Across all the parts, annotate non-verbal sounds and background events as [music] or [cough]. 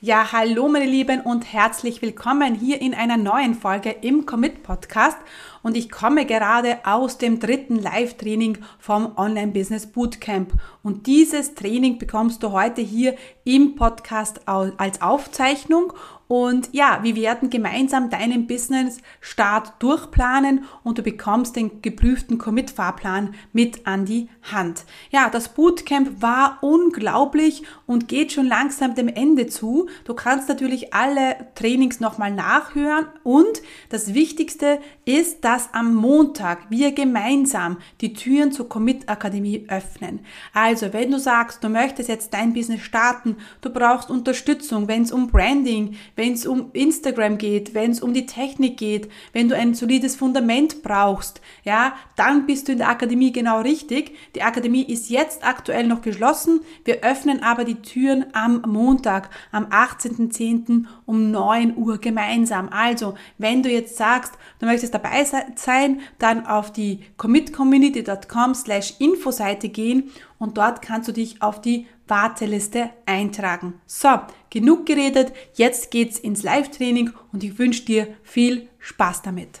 Ja, hallo meine Lieben und herzlich willkommen hier in einer neuen Folge im Commit Podcast. Und ich komme gerade aus dem dritten Live-Training vom Online Business Bootcamp. Und dieses Training bekommst du heute hier im Podcast als Aufzeichnung und ja, wir werden gemeinsam deinen Business-Start durchplanen und du bekommst den geprüften Commit-Fahrplan mit an die Hand. Ja, das Bootcamp war unglaublich und geht schon langsam dem Ende zu. Du kannst natürlich alle Trainings nochmal nachhören und das Wichtigste ist, dass am Montag wir gemeinsam die Türen zur Commit Akademie öffnen. Also, wenn du sagst, du möchtest jetzt dein Business starten, du brauchst Unterstützung, wenn es um Branding, wenn es um Instagram geht, wenn es um die Technik geht, wenn du ein solides Fundament brauchst, ja, dann bist du in der Akademie genau richtig. Die Akademie ist jetzt aktuell noch geschlossen. Wir öffnen aber die Türen am Montag, am 18.10. um 9 Uhr gemeinsam. Also, wenn du jetzt sagst, du möchtest dabei sein, dann auf die commitcommunity.com slash Infoseite gehen und dort kannst du dich auf die Warteliste eintragen. So, genug geredet, jetzt geht's ins Live-Training und ich wünsche dir viel Spaß damit.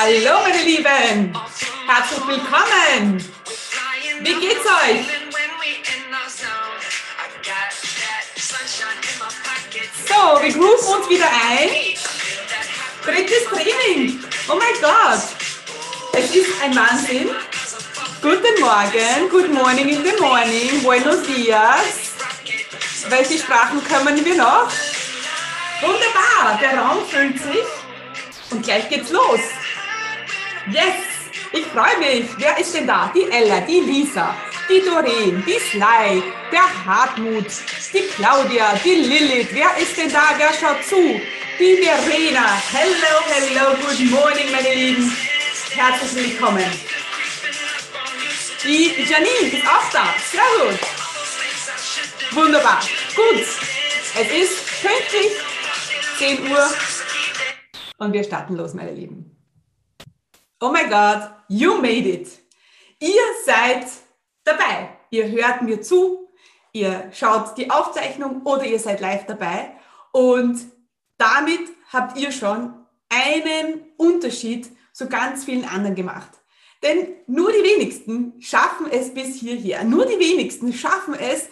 Hallo meine Lieben, herzlich willkommen. Wie geht's euch? So, wir grooven uns wieder ein. Drittes Training. Oh mein Gott. Es ist ein Wahnsinn. Guten Morgen. Good morning in the morning. Buenos dias. Welche Sprachen können wir noch? Wunderbar. Der Raum füllt sich. Und gleich geht's los. Yes. Ich freue mich. Wer ist denn da? Die Ella, die Lisa, die Doreen, die Sly, der Hartmut, die Claudia, die Lilith. Wer ist denn da? Wer schaut zu? die Verena. Hello, hello, good morning, meine Lieben. Herzlich willkommen. Die Janine ist auch da. Sehr gut. Wunderbar. Gut. Es ist pünktlich 10 Uhr und wir starten los, meine Lieben. Oh my God, you made it. Ihr seid dabei. Ihr hört mir zu, ihr schaut die Aufzeichnung oder ihr seid live dabei. Und damit habt ihr schon einen Unterschied zu ganz vielen anderen gemacht. Denn nur die wenigsten schaffen es bis hierher. Nur die wenigsten schaffen es,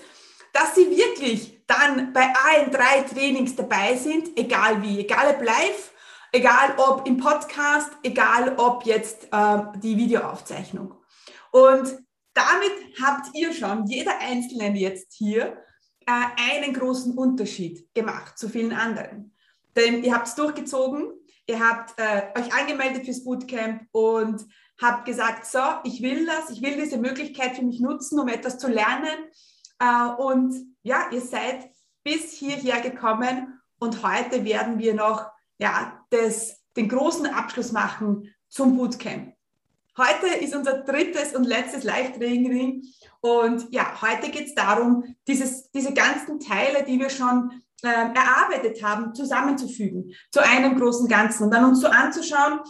dass sie wirklich dann bei allen drei Trainings dabei sind, egal wie, egal ob live, egal ob im Podcast, egal ob jetzt äh, die Videoaufzeichnung. Und damit habt ihr schon, jeder Einzelne jetzt hier, äh, einen großen Unterschied gemacht zu vielen anderen. Denn ihr habt es durchgezogen, ihr habt äh, euch angemeldet fürs Bootcamp und habt gesagt, so, ich will das, ich will diese Möglichkeit für mich nutzen, um etwas zu lernen. Äh, und ja, ihr seid bis hierher gekommen und heute werden wir noch ja, das, den großen Abschluss machen zum Bootcamp. Heute ist unser drittes und letztes Live-Training und ja, heute geht es darum, dieses, diese ganzen Teile, die wir schon äh, erarbeitet haben, zusammenzufügen zu einem großen Ganzen und dann uns so anzuschauen,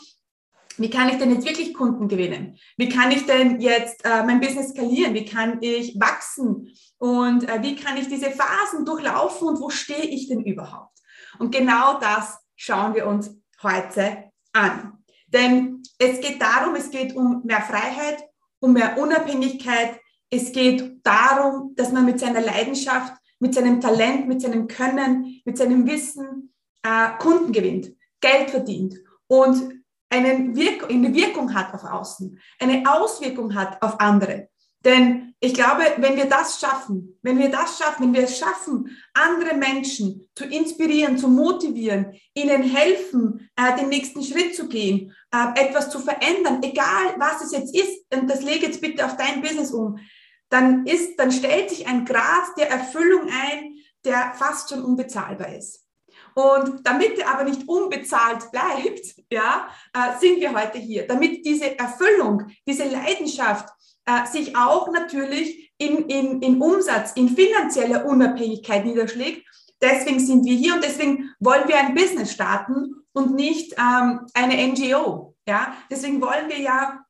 wie kann ich denn jetzt wirklich Kunden gewinnen? Wie kann ich denn jetzt äh, mein Business skalieren? Wie kann ich wachsen? Und äh, wie kann ich diese Phasen durchlaufen und wo stehe ich denn überhaupt? Und genau das schauen wir uns heute an. Denn es geht darum, es geht um mehr Freiheit, um mehr Unabhängigkeit. Es geht darum, dass man mit seiner Leidenschaft mit seinem Talent, mit seinem Können, mit seinem Wissen äh, Kunden gewinnt, Geld verdient und einen Wirk eine Wirkung hat auf Außen, eine Auswirkung hat auf andere. Denn ich glaube, wenn wir das schaffen, wenn wir das schaffen, wenn wir es schaffen, andere Menschen zu inspirieren, zu motivieren, ihnen helfen, äh, den nächsten Schritt zu gehen, äh, etwas zu verändern, egal was es jetzt ist, und das lege jetzt bitte auf dein Business um, dann ist, dann stellt sich ein Grad der Erfüllung ein, der fast schon unbezahlbar ist. Und damit er aber nicht unbezahlt bleibt, [laughs] ja, äh, sind wir heute hier, damit diese Erfüllung, diese Leidenschaft äh, sich auch natürlich in, in, in Umsatz, in finanzieller Unabhängigkeit niederschlägt. Deswegen sind wir hier und deswegen wollen wir ein Business starten und nicht ähm, eine NGO. Ja, deswegen wollen wir ja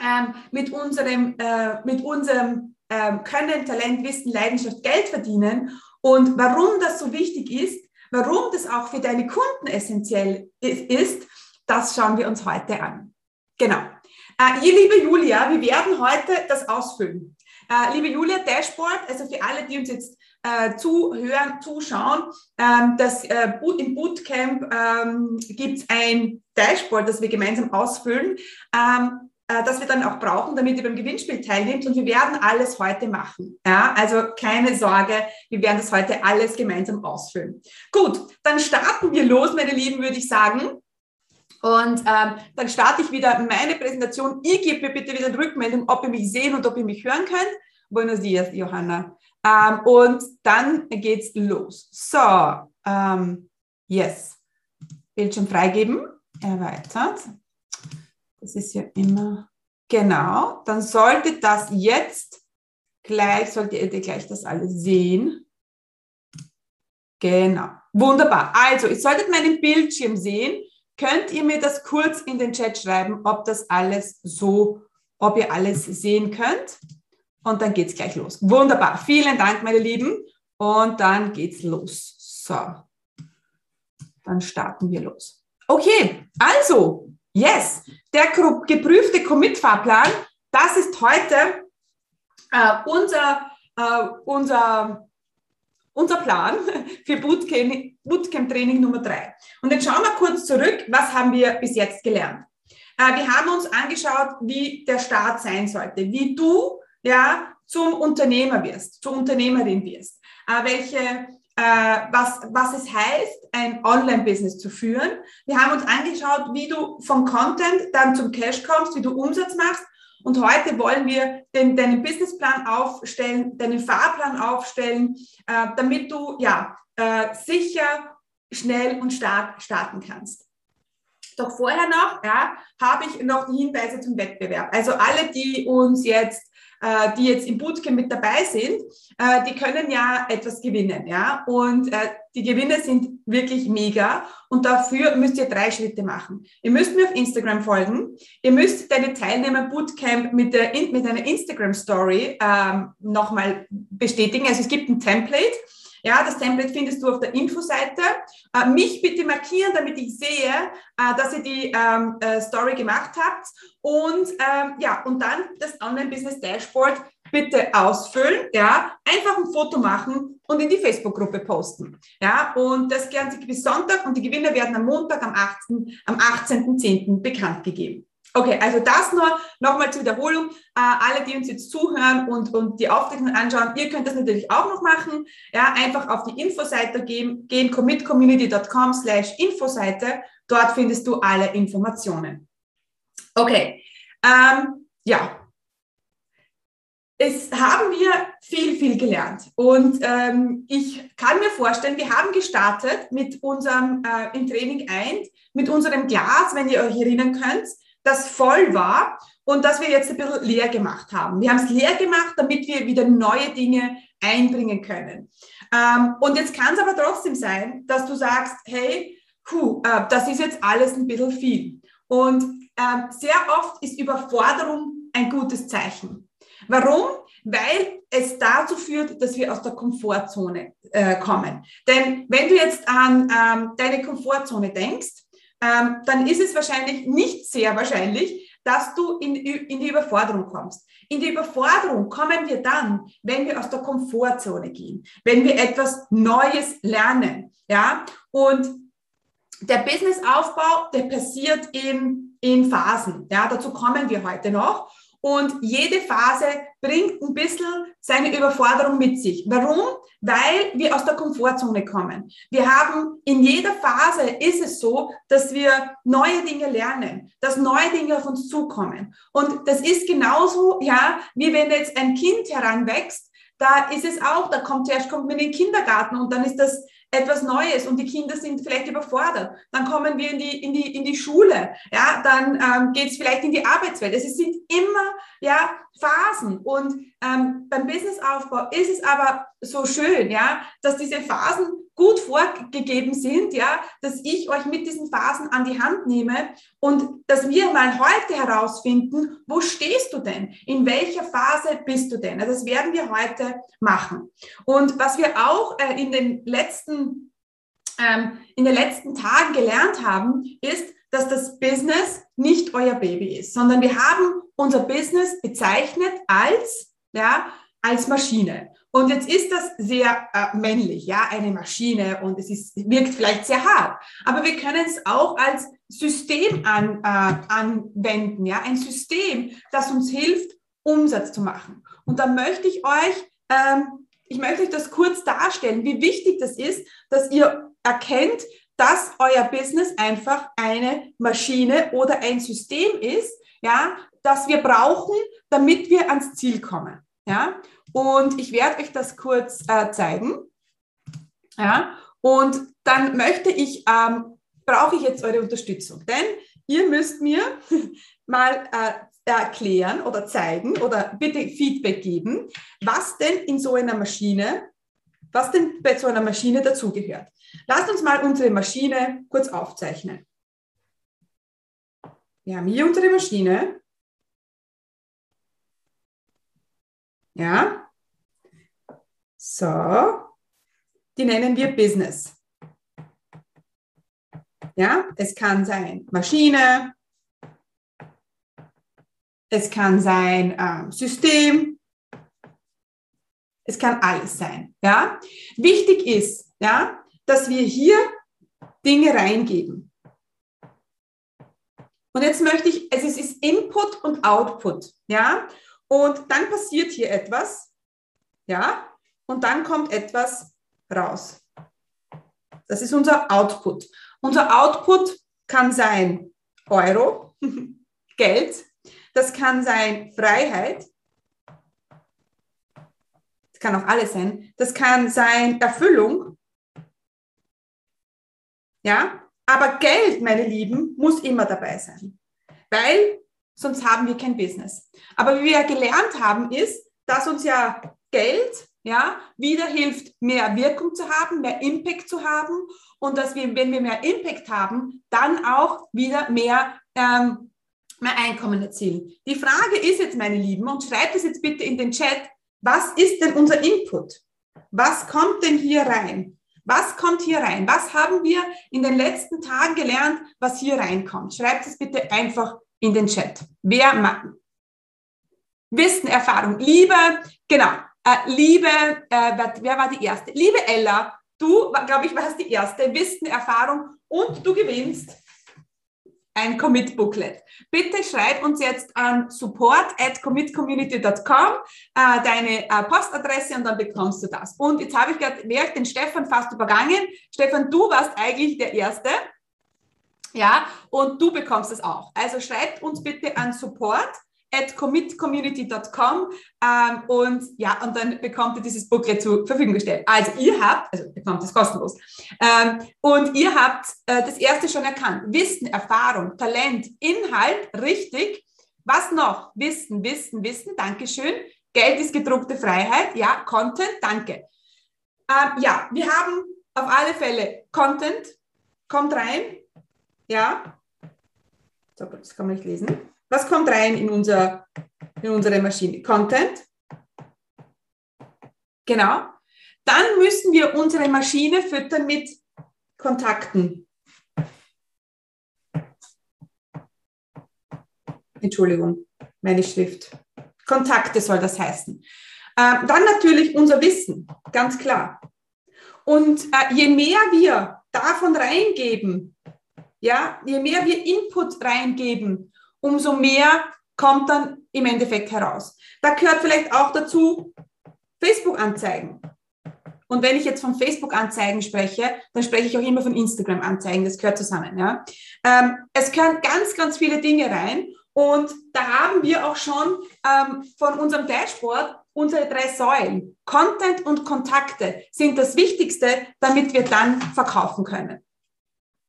ähm, mit unserem, äh, mit unserem ähm, Können, Talent, Wissen, Leidenschaft Geld verdienen. Und warum das so wichtig ist, warum das auch für deine Kunden essentiell ist, das schauen wir uns heute an. Genau. Äh, liebe Julia, wir werden heute das ausfüllen. Äh, liebe Julia, Dashboard, also für alle, die uns jetzt äh, zuhören, zuschauen, ähm, das, im Bootcamp ähm, gibt es ein Dashboard, das wir gemeinsam ausfüllen. Ähm, äh, das wir dann auch brauchen, damit ihr beim Gewinnspiel teilnehmt. Und wir werden alles heute machen. Ja, also keine Sorge, wir werden das heute alles gemeinsam ausfüllen. Gut, dann starten wir los, meine Lieben, würde ich sagen. Und ähm, dann starte ich wieder meine Präsentation. Ihr gebt mir bitte wieder eine Rückmeldung, ob ihr mich sehen und ob ihr mich hören könnt. Buenos dias, Johanna. Ähm, und dann geht's los. So, ähm, yes. Bildschirm freigeben. Erweitert. Das ist ja immer genau. Dann sollte das jetzt gleich, solltet ihr gleich das alles sehen. Genau. Wunderbar. Also, ihr solltet meinen Bildschirm sehen. Könnt ihr mir das kurz in den Chat schreiben, ob das alles so, ob ihr alles sehen könnt? Und dann geht es gleich los. Wunderbar. Vielen Dank, meine Lieben. Und dann geht's los. So. Dann starten wir los. Okay, also, yes, der geprüfte Commit-Fahrplan, das ist heute äh, unser, äh, unser, unser Plan für Bootcamp-Training Bootcamp Nummer drei. Und jetzt schauen wir kurz zurück, was haben wir bis jetzt gelernt. Äh, wir haben uns angeschaut, wie der Start sein sollte, wie du ja, zum Unternehmer wirst, zur Unternehmerin wirst, äh, welche äh, was, was es heißt, ein Online-Business zu führen. Wir haben uns angeschaut, wie du vom Content dann zum Cash kommst, wie du Umsatz machst. Und heute wollen wir den, deinen Businessplan aufstellen, deinen Fahrplan aufstellen, äh, damit du ja äh, sicher, schnell und stark starten kannst. Doch vorher noch ja, habe ich noch die Hinweise zum Wettbewerb. Also alle, die uns jetzt äh, die jetzt im Bootcamp mit dabei sind, äh, die können ja etwas gewinnen, ja. Und äh, die Gewinne sind wirklich mega. Und dafür müsst ihr drei Schritte machen. Ihr müsst mir auf Instagram folgen. Ihr müsst deine Teilnehmer Bootcamp mit, der, mit einer Instagram Story ähm, nochmal bestätigen. Also es gibt ein Template. Ja, das Template findest du auf der Infoseite. Äh, mich bitte markieren, damit ich sehe, äh, dass ihr die ähm, äh, Story gemacht habt. Und ähm, ja, und dann das Online-Business Dashboard bitte ausfüllen. Ja, einfach ein Foto machen und in die Facebook-Gruppe posten. Ja, und das Ganze bis Sonntag und die Gewinner werden am Montag, am 18.10. am 18 bekannt gegeben. Okay, also das nur nochmal zur Wiederholung. Äh, alle, die uns jetzt zuhören und, und die Aufzeichnung anschauen, ihr könnt das natürlich auch noch machen. Ja, einfach auf die Infoseite gehen, gehen commitcommunity.com slash Infoseite. Dort findest du alle Informationen. Okay, ähm, ja. Es haben wir viel, viel gelernt. Und ähm, ich kann mir vorstellen, wir haben gestartet mit unserem, äh, im Training 1, mit unserem Glas, wenn ihr euch erinnern könnt, das voll war und das wir jetzt ein bisschen leer gemacht haben. Wir haben es leer gemacht, damit wir wieder neue Dinge einbringen können. Ähm, und jetzt kann es aber trotzdem sein, dass du sagst, hey, puh, äh, das ist jetzt alles ein bisschen viel. Und äh, sehr oft ist Überforderung ein gutes Zeichen. Warum? Weil es dazu führt, dass wir aus der Komfortzone äh, kommen. Denn wenn du jetzt an ähm, deine Komfortzone denkst, ähm, dann ist es wahrscheinlich nicht sehr wahrscheinlich, dass du in, in die Überforderung kommst. In die Überforderung kommen wir dann, wenn wir aus der Komfortzone gehen, wenn wir etwas Neues lernen. Ja? Und der Businessaufbau, der passiert in, in Phasen. Ja? Dazu kommen wir heute noch. und jede Phase bringt ein bisschen seine Überforderung mit sich. Warum? Weil wir aus der Komfortzone kommen. Wir haben in jeder Phase ist es so, dass wir neue Dinge lernen, dass neue Dinge auf uns zukommen. Und das ist genauso, ja, wie wenn jetzt ein Kind heranwächst, da ist es auch, da kommt zuerst kommt man in den Kindergarten und dann ist das etwas Neues und die Kinder sind vielleicht überfordert. Dann kommen wir in die, in die, in die Schule, ja, dann ähm, geht es vielleicht in die Arbeitswelt. Es sind immer ja, Phasen und ähm, beim Businessaufbau ist es aber so schön, ja, dass diese Phasen gut vorgegeben sind, ja, dass ich euch mit diesen Phasen an die Hand nehme und dass wir mal heute herausfinden, wo stehst du denn? In welcher Phase bist du denn? Also das werden wir heute machen. Und was wir auch äh, in den letzten ähm, in den letzten Tagen gelernt haben, ist, dass das Business nicht euer Baby ist, sondern wir haben unser Business bezeichnet als ja, als Maschine. Und jetzt ist das sehr äh, männlich, ja, eine Maschine und es ist, wirkt vielleicht sehr hart. Aber wir können es auch als System an, äh, anwenden, ja, ein System, das uns hilft, Umsatz zu machen. Und da möchte ich euch, ähm, ich möchte euch das kurz darstellen, wie wichtig das ist, dass ihr erkennt, dass euer Business einfach eine Maschine oder ein System ist, ja, das wir brauchen, damit wir ans Ziel kommen. Ja, und ich werde euch das kurz äh, zeigen. Ja, und dann möchte ich, ähm, brauche ich jetzt eure Unterstützung, denn ihr müsst mir [laughs] mal äh, erklären oder zeigen oder bitte Feedback geben, was denn in so einer Maschine, was denn bei so einer Maschine dazugehört. Lasst uns mal unsere Maschine kurz aufzeichnen. Wir haben hier unsere Maschine Ja. So. Die nennen wir Business. Ja, es kann sein Maschine, es kann sein äh, System, es kann alles sein. Ja, wichtig ist, ja, dass wir hier Dinge reingeben. Und jetzt möchte ich, es ist Input und Output. Ja, und dann passiert hier etwas, ja, und dann kommt etwas raus. Das ist unser Output. Unser Output kann sein Euro, [laughs] Geld, das kann sein Freiheit, das kann auch alles sein, das kann sein Erfüllung, ja, aber Geld, meine Lieben, muss immer dabei sein, weil sonst haben wir kein Business. Aber wie wir gelernt haben, ist, dass uns ja Geld ja, wieder hilft, mehr Wirkung zu haben, mehr Impact zu haben und dass wir, wenn wir mehr Impact haben, dann auch wieder mehr, ähm, mehr Einkommen erzielen. Die Frage ist jetzt, meine Lieben, und schreibt es jetzt bitte in den Chat, was ist denn unser Input? Was kommt denn hier rein? Was kommt hier rein? Was haben wir in den letzten Tagen gelernt, was hier reinkommt? Schreibt es bitte einfach in den Chat. Wer macht Wissen, Erfahrung, Liebe, genau, äh, Liebe, äh, wer, war die Erste? Liebe Ella, du, glaube ich, warst die Erste, Wissen, Erfahrung und du gewinnst ein Commit-Booklet. Bitte schreib uns jetzt an support at commitcommunity.com äh, deine äh, Postadresse und dann bekommst du das. Und jetzt habe ich gerade, wäre den Stefan fast übergangen. Stefan, du warst eigentlich der Erste. Ja, und du bekommst es auch. Also schreibt uns bitte an support at commitcommunity.com ähm, und ja, und dann bekommt ihr dieses Booklet zur Verfügung gestellt. Also ihr habt, also bekommt es kostenlos, ähm, und ihr habt äh, das erste schon erkannt. Wissen, Erfahrung, Talent, Inhalt, richtig. Was noch? Wissen, Wissen, Wissen, Dankeschön. Geld ist gedruckte Freiheit, ja, Content, danke. Ähm, ja, wir haben auf alle Fälle Content, kommt rein, ja. So, das kann man nicht lesen. Was kommt rein in, unser, in unsere Maschine? Content. Genau. Dann müssen wir unsere Maschine füttern mit Kontakten. Entschuldigung, meine Schrift. Kontakte soll das heißen. Ähm, dann natürlich unser Wissen, ganz klar. Und äh, je mehr wir davon reingeben, ja, je mehr wir Input reingeben, umso mehr kommt dann im Endeffekt heraus. Da gehört vielleicht auch dazu Facebook-Anzeigen. Und wenn ich jetzt von Facebook-Anzeigen spreche, dann spreche ich auch immer von Instagram-Anzeigen. Das gehört zusammen. Ja? Ähm, es gehören ganz, ganz viele Dinge rein. Und da haben wir auch schon ähm, von unserem Dashboard unsere drei Säulen. Content und Kontakte sind das Wichtigste, damit wir dann verkaufen können.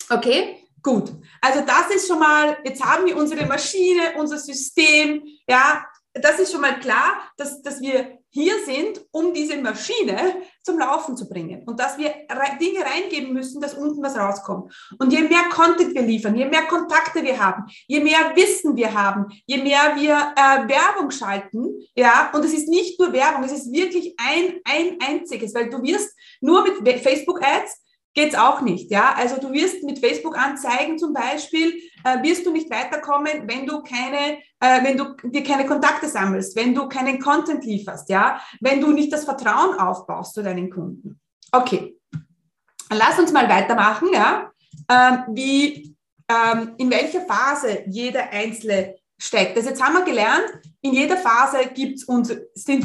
Okay? Gut. Also das ist schon mal, jetzt haben wir unsere Maschine, unser System, ja, das ist schon mal klar, dass, dass wir hier sind, um diese Maschine zum Laufen zu bringen und dass wir Dinge reingeben müssen, dass unten was rauskommt. Und je mehr Content wir liefern, je mehr Kontakte wir haben, je mehr Wissen wir haben, je mehr wir äh, Werbung schalten, ja, und es ist nicht nur Werbung, es ist wirklich ein, ein einziges, weil du wirst nur mit Facebook-Ads geht's auch nicht. Ja, also du wirst mit Facebook-Anzeigen zum Beispiel äh, wirst du nicht weiterkommen, wenn du keine, äh, wenn du dir keine Kontakte sammelst, wenn du keinen Content lieferst, ja, wenn du nicht das Vertrauen aufbaust zu deinen Kunden. Okay, lass uns mal weitermachen, ja, ähm, wie ähm, in welcher Phase jeder Einzelne steckt. Das jetzt haben wir gelernt. In jeder Phase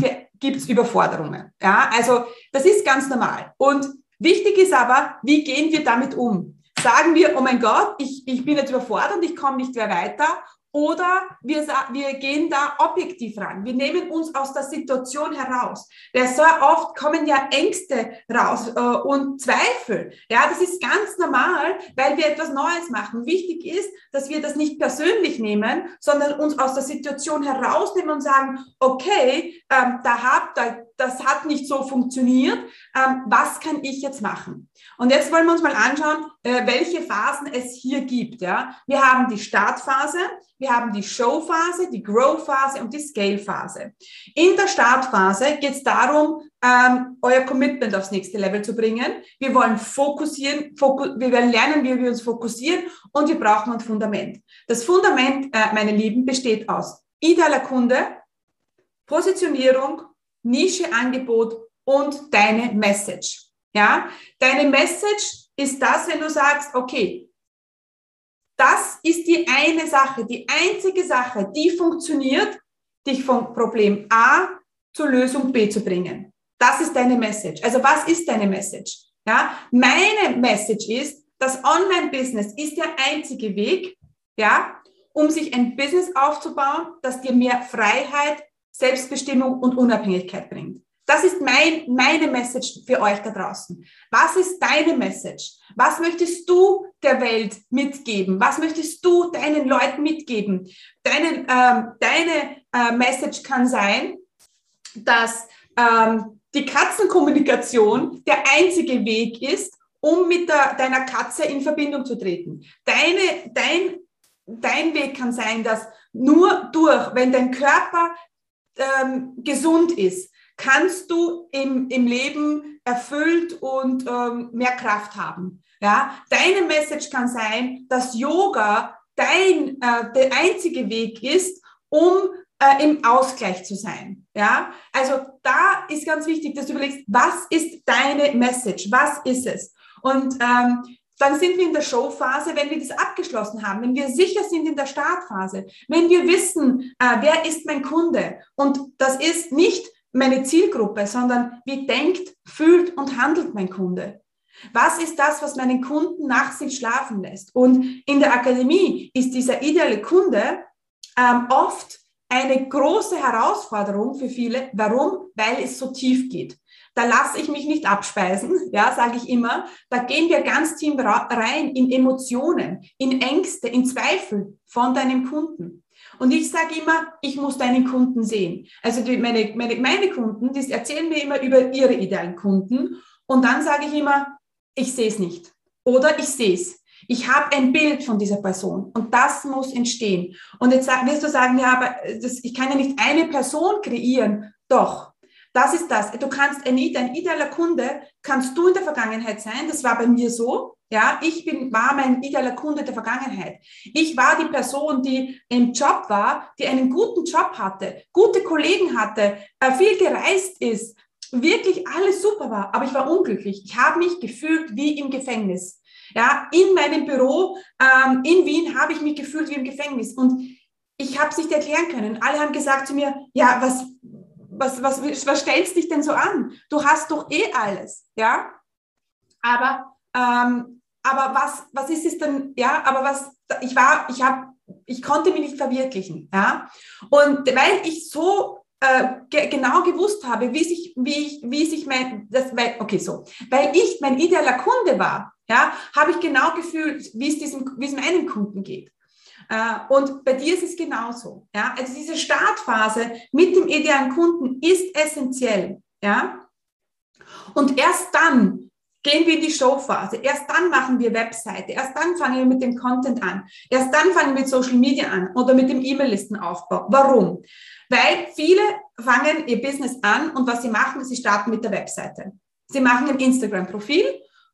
wir gibt's Überforderungen. Ja, also das ist ganz normal und Wichtig ist aber, wie gehen wir damit um? Sagen wir, oh mein Gott, ich, ich bin jetzt überfordert, ich komme nicht mehr weiter oder wir, wir gehen da objektiv ran. Wir nehmen uns aus der Situation heraus. Weil so oft kommen ja Ängste raus äh, und Zweifel. Ja, das ist ganz normal, weil wir etwas Neues machen. Wichtig ist, dass wir das nicht persönlich nehmen, sondern uns aus der Situation herausnehmen und sagen, okay, ähm, da hab, da, das hat nicht so funktioniert. Ähm, was kann ich jetzt machen? Und jetzt wollen wir uns mal anschauen, äh, welche Phasen es hier gibt. Ja? Wir haben die Startphase, wir haben die Showphase, die Grow-Phase und die Scale-Phase. In der Startphase geht es darum, ähm, euer Commitment aufs nächste Level zu bringen. Wir wollen fokussieren, fokus, wir werden lernen, wie wir uns fokussieren und wir brauchen ein Fundament. Das Fundament, äh, meine Lieben, besteht aus idealer Kunde, Positionierung, Nische, Angebot und deine Message. Ja, deine Message ist das, wenn du sagst, okay, das ist die eine Sache, die einzige Sache, die funktioniert, dich vom Problem A zur Lösung B zu bringen. Das ist deine Message. Also was ist deine Message? Ja, meine Message ist, das Online-Business ist der einzige Weg, ja, um sich ein Business aufzubauen, das dir mehr Freiheit, Selbstbestimmung und Unabhängigkeit bringt. Das ist mein, meine Message für euch da draußen. Was ist deine Message? Was möchtest du der Welt mitgeben? Was möchtest du deinen Leuten mitgeben? Deine, ähm, deine äh, Message kann sein, dass ähm, die Katzenkommunikation der einzige Weg ist, um mit der, deiner Katze in Verbindung zu treten. Deine, dein, dein Weg kann sein, dass nur durch, wenn dein Körper ähm, gesund ist, kannst du im, im Leben erfüllt und ähm, mehr Kraft haben. Ja? Deine Message kann sein, dass Yoga dein, äh, der einzige Weg ist, um äh, im Ausgleich zu sein. Ja? Also da ist ganz wichtig, dass du überlegst, was ist deine Message? Was ist es? Und ähm, dann sind wir in der Showphase, wenn wir das abgeschlossen haben, wenn wir sicher sind in der Startphase, wenn wir wissen, äh, wer ist mein Kunde. Und das ist nicht meine Zielgruppe, sondern wie denkt, fühlt und handelt mein Kunde. Was ist das, was meinen Kunden nach sich schlafen lässt? Und in der Akademie ist dieser ideale Kunde ähm, oft eine große Herausforderung für viele. Warum? Weil es so tief geht. Da lasse ich mich nicht abspeisen, [laughs] ja, sage ich immer. Da gehen wir ganz tief rein in Emotionen, in Ängste, in Zweifel von deinem Kunden. Und ich sage immer, ich muss deinen Kunden sehen. Also die, meine, meine, meine Kunden, die erzählen mir immer über ihre idealen Kunden. Und dann sage ich immer, ich sehe es nicht. Oder ich sehe es. Ich habe ein Bild von dieser Person und das muss entstehen. Und jetzt wirst du sagen, ja, aber das, ich kann ja nicht eine Person kreieren. Doch, das ist das. Du kannst ein, ein idealer Kunde, kannst du in der Vergangenheit sein. Das war bei mir so. Ja, ich bin, war mein idealer Kunde der Vergangenheit. Ich war die Person, die im Job war, die einen guten Job hatte, gute Kollegen hatte, äh, viel gereist ist, wirklich alles super war, aber ich war unglücklich. Ich habe mich gefühlt wie im Gefängnis. Ja, in meinem Büro ähm, in Wien habe ich mich gefühlt wie im Gefängnis und ich habe es nicht erklären können. Alle haben gesagt zu mir, ja, was, was, was, was stellst dich denn so an? Du hast doch eh alles, ja. Aber, ähm, aber was, was ist es denn, ja, aber was, ich war, ich habe, ich konnte mich nicht verwirklichen, ja. Und weil ich so äh, ge genau gewusst habe, wie sich, wie ich, wie sich mein, das, weil, okay, so, weil ich mein idealer Kunde war, ja, habe ich genau gefühlt, wie es diesem, wie es meinen Kunden geht. Äh, und bei dir ist es genauso. Ja? Also diese Startphase mit dem idealen Kunden ist essentiell. Ja? Und erst dann gehen wir in die Showphase. Erst dann machen wir Webseite. Erst dann fangen wir mit dem Content an. Erst dann fangen wir mit Social Media an oder mit dem E-Mail-Listenaufbau. Warum? Weil viele fangen ihr Business an und was sie machen, sie starten mit der Webseite. Sie machen ein Instagram-Profil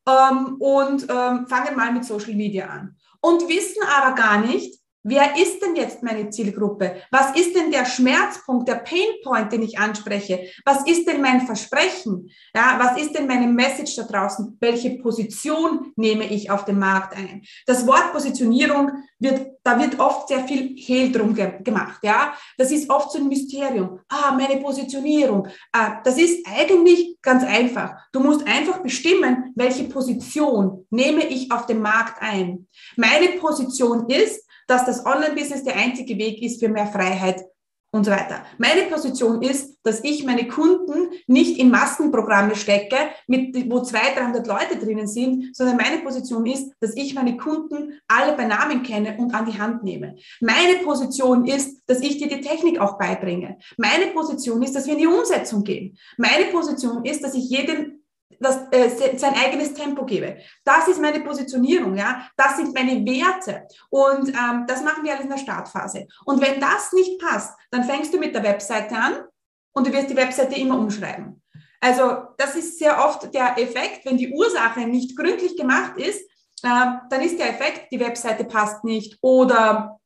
ähm, und ähm, fangen mal mit Social Media an und wissen aber gar nicht, Wer ist denn jetzt meine Zielgruppe? Was ist denn der Schmerzpunkt, der Painpoint, den ich anspreche? Was ist denn mein Versprechen? Ja, was ist denn meine Message da draußen? Welche Position nehme ich auf dem Markt ein? Das Wort Positionierung wird, da wird oft sehr viel Hehl drum ge gemacht. Ja, das ist oft so ein Mysterium. Ah, meine Positionierung. Ah, das ist eigentlich ganz einfach. Du musst einfach bestimmen, welche Position nehme ich auf dem Markt ein. Meine Position ist, dass das Online-Business der einzige Weg ist für mehr Freiheit und so weiter. Meine Position ist, dass ich meine Kunden nicht in Massenprogramme stecke, mit, wo 200, 300 Leute drinnen sind, sondern meine Position ist, dass ich meine Kunden alle bei Namen kenne und an die Hand nehme. Meine Position ist, dass ich dir die Technik auch beibringe. Meine Position ist, dass wir in die Umsetzung gehen. Meine Position ist, dass ich jedem das, äh, sein eigenes Tempo gebe. Das ist meine Positionierung, ja. Das sind meine Werte. Und ähm, das machen wir alles in der Startphase. Und wenn das nicht passt, dann fängst du mit der Webseite an und du wirst die Webseite immer umschreiben. Also das ist sehr oft der Effekt, wenn die Ursache nicht gründlich gemacht ist, äh, dann ist der Effekt, die Webseite passt nicht oder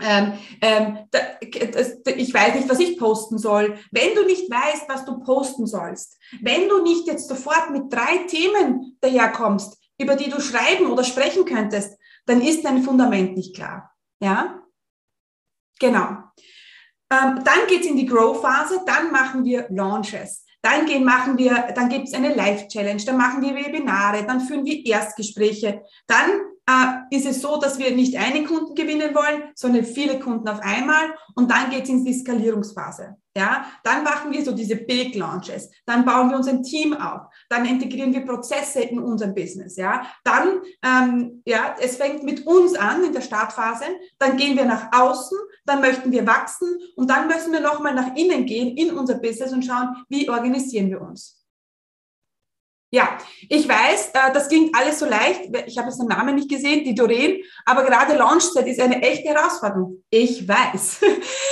ähm, ähm, da, das, ich weiß nicht, was ich posten soll. Wenn du nicht weißt, was du posten sollst, wenn du nicht jetzt sofort mit drei Themen daherkommst, über die du schreiben oder sprechen könntest, dann ist dein Fundament nicht klar. Ja? Genau. Ähm, dann geht's in die Grow-Phase, dann machen wir Launches. Dann gehen, machen wir, dann gibt es eine Live-Challenge, dann machen wir Webinare, dann führen wir Erstgespräche, dann äh, ist es so, dass wir nicht einen Kunden gewinnen wollen, sondern viele Kunden auf einmal und dann geht es in die Skalierungsphase. Ja, dann machen wir so diese Big Launches, dann bauen wir unser Team auf, dann integrieren wir Prozesse in unserem Business. Ja, dann ähm, ja, es fängt mit uns an in der Startphase, dann gehen wir nach außen, dann möchten wir wachsen und dann müssen wir nochmal nach innen gehen in unser Business und schauen, wie organisieren wir uns. Ja, ich weiß, äh, das klingt alles so leicht. Ich habe jetzt den Namen nicht gesehen, die Doreen, aber gerade Launchzeit ist eine echte Herausforderung. Ich weiß. [laughs]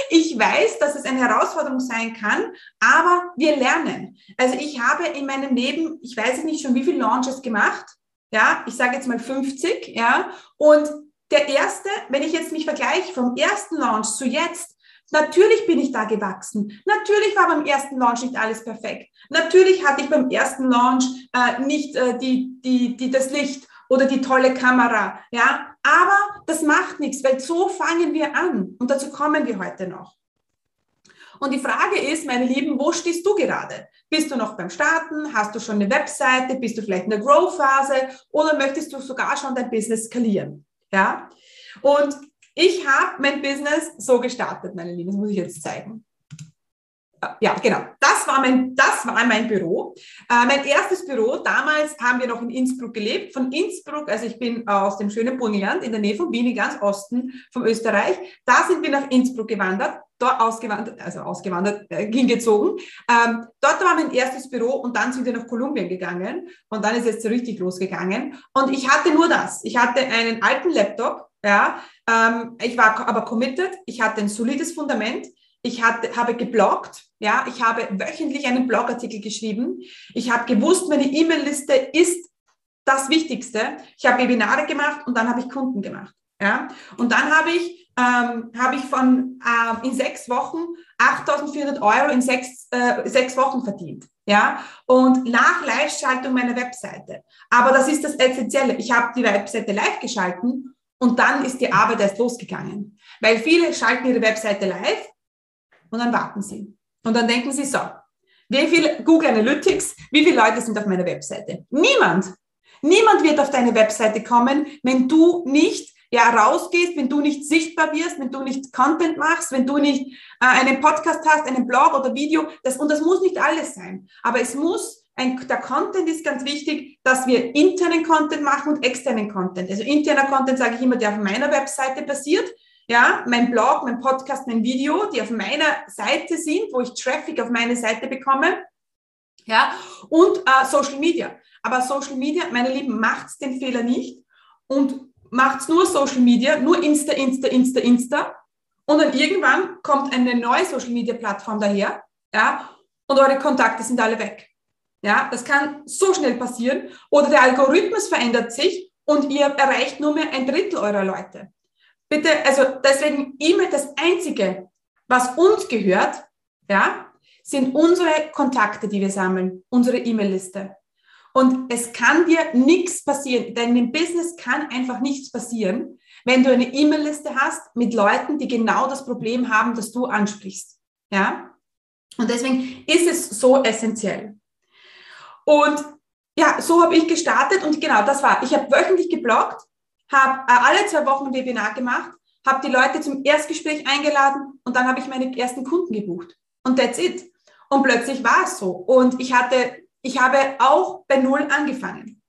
Ich weiß, dass es eine Herausforderung sein kann, aber wir lernen. Also ich habe in meinem Leben, ich weiß nicht schon wie viele Launches gemacht. Ja, ich sage jetzt mal 50, ja. Und der erste, wenn ich jetzt mich vergleiche vom ersten Launch zu jetzt, Natürlich bin ich da gewachsen. Natürlich war beim ersten Launch nicht alles perfekt. Natürlich hatte ich beim ersten Launch äh, nicht äh, die, die, die, das Licht oder die tolle Kamera. Ja, aber das macht nichts, weil so fangen wir an. Und dazu kommen wir heute noch. Und die Frage ist, meine Lieben, wo stehst du gerade? Bist du noch beim Starten? Hast du schon eine Webseite? Bist du vielleicht in der Grow-Phase? Oder möchtest du sogar schon dein Business skalieren? Ja? Und ich habe mein Business so gestartet, meine Lieben. Das muss ich jetzt zeigen. Ja, genau. Das war mein, das war mein Büro. Äh, mein erstes Büro. Damals haben wir noch in Innsbruck gelebt. Von Innsbruck, also ich bin aus dem schönen Burgenland in der Nähe von Wien, ganz Osten von Österreich. Da sind wir nach Innsbruck gewandert, dort ausgewandert, also ausgewandert, äh, hingezogen. Ähm, dort war mein erstes Büro und dann sind wir nach Kolumbien gegangen und dann ist es so richtig losgegangen. Und ich hatte nur das. Ich hatte einen alten Laptop, ja, ähm, ich war aber committed, ich hatte ein solides Fundament, ich hatte, habe gebloggt, ja, ich habe wöchentlich einen Blogartikel geschrieben, ich habe gewusst, meine E-Mail-Liste ist das Wichtigste. Ich habe Webinare gemacht und dann habe ich Kunden gemacht. Ja? Und dann habe ich, ähm, habe ich von äh, in sechs Wochen 8.400 Euro in sechs, äh, sechs Wochen verdient. Ja? Und nach Live-Schaltung meiner Webseite. Aber das ist das Essentielle. Ich habe die Webseite live geschalten Und dann ist die Arbeit erst losgegangen. Weil viele schalten ihre Webseite live und dann warten sie. Und dann denken sie so, wie viel Google Analytics, wie viele Leute sind auf meiner Webseite? Niemand. Niemand wird auf deine Webseite kommen, wenn du nicht ja, rausgehst, wenn du nicht sichtbar wirst, wenn du nicht Content machst, wenn du nicht äh, einen Podcast hast, einen Blog oder Video. Das, und das muss nicht alles sein. Aber es muss, ein, der Content ist ganz wichtig, dass wir internen Content machen und externen Content. Also interner Content sage ich immer, der auf meiner Webseite passiert. Ja, mein Blog, mein Podcast, mein Video, die auf meiner Seite sind, wo ich Traffic auf meine Seite bekomme. Ja, und äh, Social Media. Aber Social Media, meine Lieben, macht den Fehler nicht und macht nur Social Media, nur Insta, Insta, Insta, Insta. Und dann irgendwann kommt eine neue Social Media Plattform daher, ja, und eure Kontakte sind alle weg. Ja, das kann so schnell passieren. Oder der Algorithmus verändert sich und ihr erreicht nur mehr ein Drittel eurer Leute. Bitte, also deswegen E-Mail das einzige, was uns gehört, ja, sind unsere Kontakte, die wir sammeln, unsere E-Mail-Liste. Und es kann dir nichts passieren, denn im Business kann einfach nichts passieren, wenn du eine E-Mail-Liste hast mit Leuten, die genau das Problem haben, das du ansprichst. Ja? Und deswegen ist es so essentiell. Und ja, so habe ich gestartet und genau das war. Ich habe wöchentlich gebloggt, habe äh, alle zwei Wochen ein Webinar gemacht, habe die Leute zum Erstgespräch eingeladen und dann habe ich meine ersten Kunden gebucht. Und that's it. Und plötzlich war es so. Und ich hatte ich habe auch bei Null angefangen.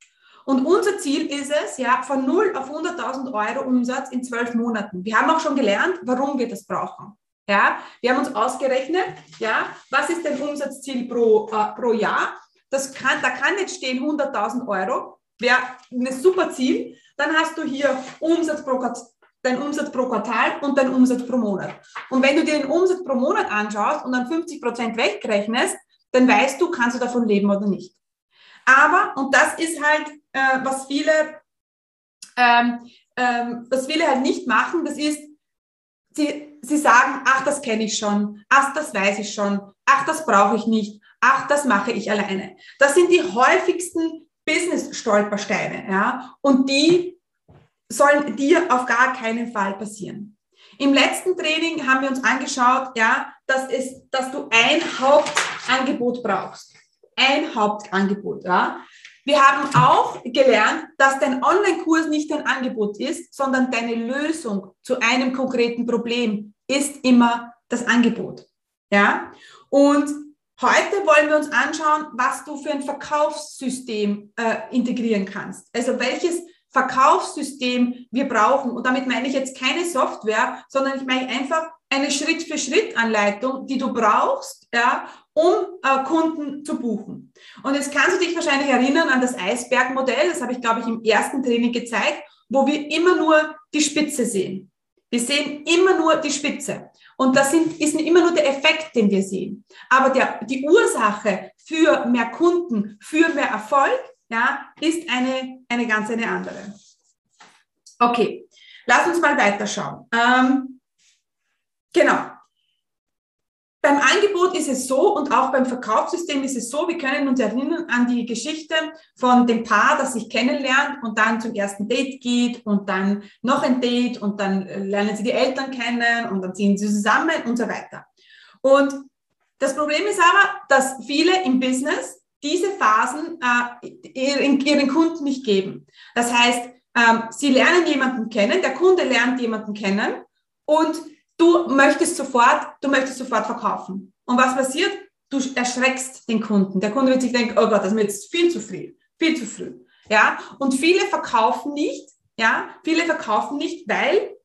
Und unser Ziel ist es, ja, von Null auf 100.000 Euro Umsatz in zwölf Monaten. Wir haben auch schon gelernt, warum wir das brauchen. Ja, wir haben uns ausgerechnet, ja, was ist dein Umsatzziel pro, äh, pro Jahr? Das kann, da kann jetzt stehen 100.000 Euro, wäre ein super Ziel. Dann hast du hier Umsatz pro, dein Umsatz pro Quartal und dein Umsatz pro Monat. Und wenn du dir den Umsatz pro Monat anschaust und dann 50 Prozent wegrechnest, dann weißt du, kannst du davon leben oder nicht. Aber, und das ist halt, äh, was viele, ähm, ähm, was viele halt nicht machen, das ist, sie, sie sagen, ach, das kenne ich schon, ach, das weiß ich schon, ach, das brauche ich nicht, ach, das mache ich alleine. Das sind die häufigsten Business-Stolpersteine, ja, und die sollen dir auf gar keinen Fall passieren. Im letzten Training haben wir uns angeschaut, ja, dass, es, dass du ein Hauptangebot brauchst. Ein Hauptangebot. Ja. Wir haben auch gelernt, dass dein Online-Kurs nicht dein Angebot ist, sondern deine Lösung zu einem konkreten Problem ist immer das Angebot. Ja. Und heute wollen wir uns anschauen, was du für ein Verkaufssystem äh, integrieren kannst. Also welches Verkaufssystem wir brauchen. Und damit meine ich jetzt keine Software, sondern ich meine einfach eine Schritt-für-Schritt-Anleitung, die du brauchst, ja, um äh, Kunden zu buchen. Und jetzt kannst du dich wahrscheinlich erinnern an das Eisbergmodell, das habe ich, glaube ich, im ersten Training gezeigt, wo wir immer nur die Spitze sehen. Wir sehen immer nur die Spitze. Und das sind, ist immer nur der Effekt, den wir sehen. Aber der, die Ursache für mehr Kunden, für mehr Erfolg, ja, ist eine, eine ganz eine andere. Okay, lass uns mal weiterschauen. Ähm, genau. Beim Angebot ist es so und auch beim Verkaufssystem ist es so, wir können uns erinnern an die Geschichte von dem Paar, das sich kennenlernt und dann zum ersten Date geht und dann noch ein Date und dann lernen sie die Eltern kennen und dann ziehen sie zusammen und so weiter. Und das Problem ist aber, dass viele im Business diese Phasen äh, ihren, ihren Kunden nicht geben. Das heißt, ähm, sie lernen jemanden kennen, der Kunde lernt jemanden kennen und du möchtest sofort, du möchtest sofort verkaufen. Und was passiert? Du erschreckst den Kunden. Der Kunde wird sich denken, oh Gott, das ist mir jetzt viel zu früh, viel zu früh. Ja, und viele verkaufen nicht, ja, viele verkaufen nicht, weil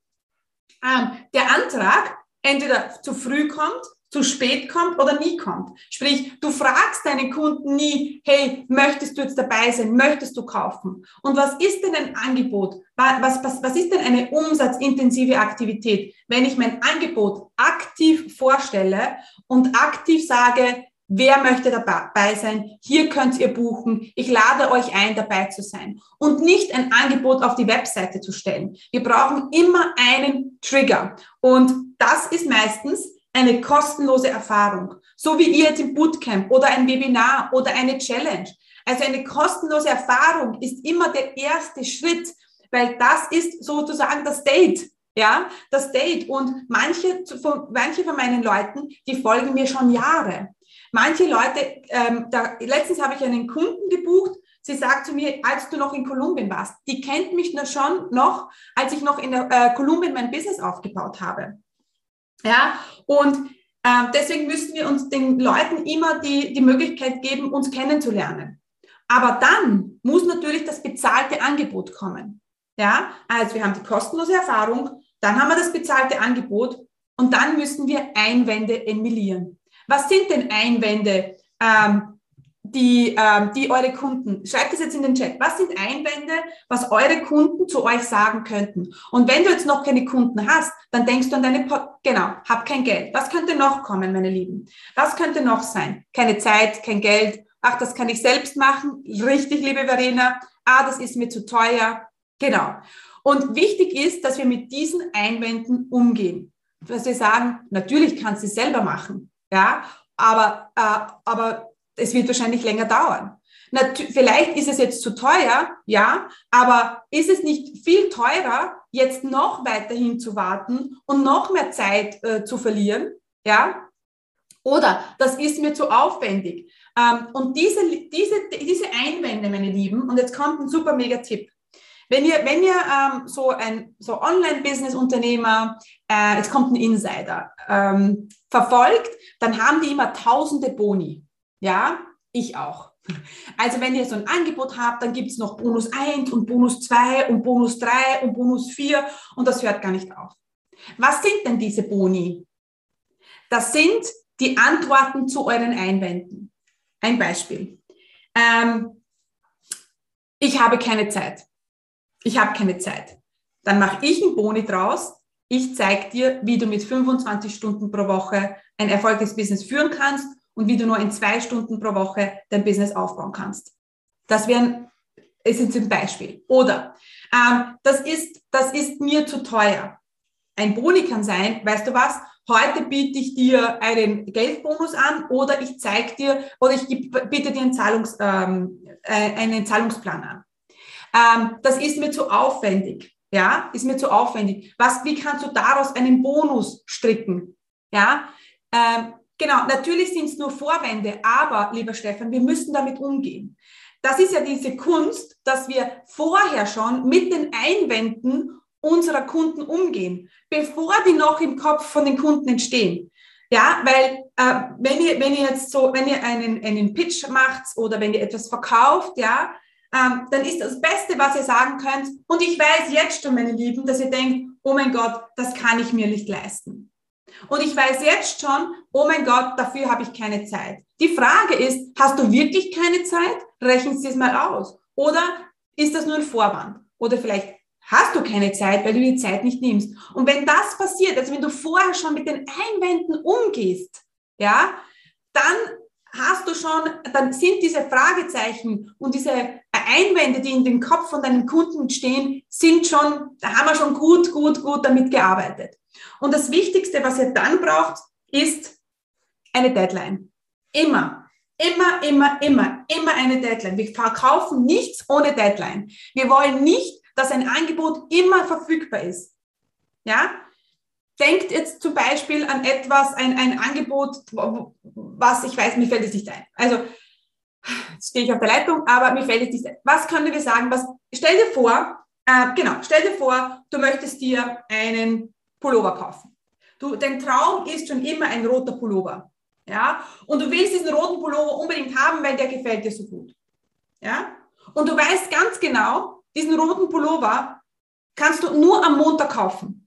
ähm, der Antrag entweder zu früh kommt zu spät kommt oder nie kommt. Sprich, du fragst deinen Kunden nie, hey, möchtest du jetzt dabei sein? Möchtest du kaufen? Und was ist denn ein Angebot? Was, was, was ist denn eine umsatzintensive Aktivität? Wenn ich mein Angebot aktiv vorstelle und aktiv sage, Wer möchte dabei sein? Hier könnt ihr buchen. Ich lade euch ein, dabei zu sein. Und nicht ein Angebot auf die Webseite zu stellen. Wir brauchen immer einen Trigger. Und das ist meistens eine kostenlose Erfahrung, so wie ihr jetzt im Bootcamp oder ein Webinar oder eine Challenge. Also eine kostenlose Erfahrung ist immer der erste Schritt, weil das ist sozusagen das Date. Ja, das Date. Und manche von, manche von meinen Leuten, die folgen mir schon Jahre. Manche Leute, ähm, da, letztens habe ich einen Kunden gebucht, sie sagt zu mir, als du noch in Kolumbien warst, die kennt mich noch schon noch, als ich noch in der, äh, Kolumbien mein Business aufgebaut habe. Ja, und äh, deswegen müssen wir uns den Leuten immer die, die Möglichkeit geben, uns kennenzulernen. Aber dann muss natürlich das bezahlte Angebot kommen. Ja, also wir haben die kostenlose Erfahrung, dann haben wir das bezahlte Angebot und dann müssen wir Einwände emulieren. Was sind denn Einwände, ähm, die, ähm, die eure Kunden, schreibt es jetzt in den Chat, was sind Einwände, was eure Kunden zu euch sagen könnten? Und wenn du jetzt noch keine Kunden hast, dann denkst du an deine, po genau, hab kein Geld. Was könnte noch kommen, meine Lieben? Was könnte noch sein? Keine Zeit, kein Geld. Ach, das kann ich selbst machen. Richtig, liebe Verena. Ah, das ist mir zu teuer. Genau. Und wichtig ist, dass wir mit diesen Einwänden umgehen. Dass wir sagen, natürlich kannst du es selber machen. Ja, aber, äh, aber es wird wahrscheinlich länger dauern. Natu vielleicht ist es jetzt zu teuer, ja, aber ist es nicht viel teurer, jetzt noch weiterhin zu warten und noch mehr Zeit äh, zu verlieren, ja? Oder das ist mir zu aufwendig. Ähm, und diese, diese, diese Einwände, meine Lieben, und jetzt kommt ein super mega Tipp. Wenn ihr, wenn ihr ähm, so ein so Online-Business-Unternehmer, äh, jetzt kommt ein Insider, ähm, verfolgt, dann haben die immer tausende Boni. Ja, ich auch. Also wenn ihr so ein Angebot habt, dann gibt es noch Bonus 1 und Bonus 2 und Bonus 3 und Bonus 4 und das hört gar nicht auf. Was sind denn diese Boni? Das sind die Antworten zu euren Einwänden. Ein Beispiel. Ähm, ich habe keine Zeit ich habe keine Zeit. Dann mache ich einen Boni draus. Ich zeige dir, wie du mit 25 Stunden pro Woche ein erfolgreiches Business führen kannst und wie du nur in zwei Stunden pro Woche dein Business aufbauen kannst. Das ist jetzt ein Beispiel. Oder ähm, das, ist, das ist mir zu teuer. Ein Boni kann sein, weißt du was, heute biete ich dir einen Geldbonus an oder ich zeige dir oder ich biete dir einen, Zahlungs, ähm, äh, einen Zahlungsplan an. Ähm, das ist mir zu aufwendig. Ja, ist mir zu aufwendig. Was, wie kannst du daraus einen Bonus stricken? Ja, ähm, genau. Natürlich sind es nur Vorwände, aber lieber Stefan, wir müssen damit umgehen. Das ist ja diese Kunst, dass wir vorher schon mit den Einwänden unserer Kunden umgehen, bevor die noch im Kopf von den Kunden entstehen. Ja, weil äh, wenn ihr wenn ihr jetzt so, wenn ihr einen einen Pitch macht oder wenn ihr etwas verkauft, ja, ähm, dann ist das Beste, was ihr sagen könnt. Und ich weiß jetzt schon, meine Lieben, dass ihr denkt, oh mein Gott, das kann ich mir nicht leisten. Und ich weiß jetzt schon, oh mein Gott, dafür habe ich keine Zeit. Die Frage ist, hast du wirklich keine Zeit? Rechnen Sie es mal aus. Oder ist das nur ein Vorwand? Oder vielleicht hast du keine Zeit, weil du die Zeit nicht nimmst. Und wenn das passiert, also wenn du vorher schon mit den Einwänden umgehst, ja, dann hast du schon, dann sind diese Fragezeichen und diese Einwände, die in den Kopf von deinen Kunden stehen, sind schon, da haben wir schon gut, gut, gut damit gearbeitet. Und das Wichtigste, was ihr dann braucht, ist eine Deadline. Immer, immer, immer, immer, immer eine Deadline. Wir verkaufen nichts ohne Deadline. Wir wollen nicht, dass ein Angebot immer verfügbar ist. Ja? Denkt jetzt zum Beispiel an etwas, ein, ein Angebot, was ich weiß, mir fällt es nicht ein. Also Jetzt stehe ich auf der Leitung, aber mir fällt jetzt nicht. Was können wir sagen? Was, stell dir vor, äh, genau, stell dir vor, du möchtest dir einen Pullover kaufen. Du, dein Traum ist schon immer ein roter Pullover. Ja? Und du willst diesen roten Pullover unbedingt haben, weil der gefällt dir so gut. Ja? Und du weißt ganz genau, diesen roten Pullover kannst du nur am Montag kaufen.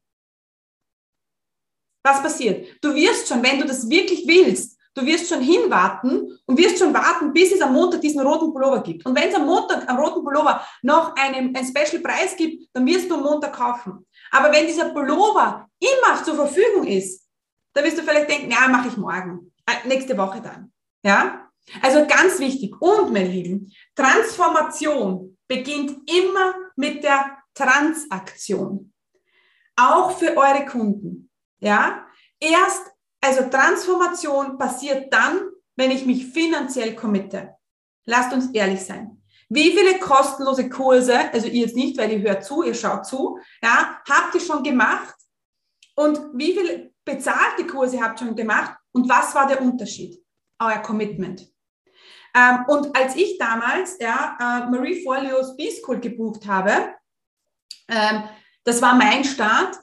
Was passiert? Du wirst schon, wenn du das wirklich willst, Du wirst schon hinwarten und wirst schon warten, bis es am Montag diesen roten Pullover gibt. Und wenn es am Montag am roten Pullover noch einen, einen Special Preis gibt, dann wirst du am Montag kaufen. Aber wenn dieser Pullover immer zur Verfügung ist, dann wirst du vielleicht denken, ja, mache ich morgen, äh, nächste Woche dann. Ja? Also ganz wichtig. Und, meine Lieben, Transformation beginnt immer mit der Transaktion. Auch für eure Kunden. Ja? Erst also Transformation passiert dann, wenn ich mich finanziell committe. Lasst uns ehrlich sein. Wie viele kostenlose Kurse, also ihr jetzt nicht, weil ihr hört zu, ihr schaut zu, ja, habt ihr schon gemacht? Und wie viele bezahlte Kurse habt ihr schon gemacht? Und was war der Unterschied? Euer Commitment. Ähm, und als ich damals ja, äh, Marie Forleos B-School gebucht habe, ähm, das war mein Start,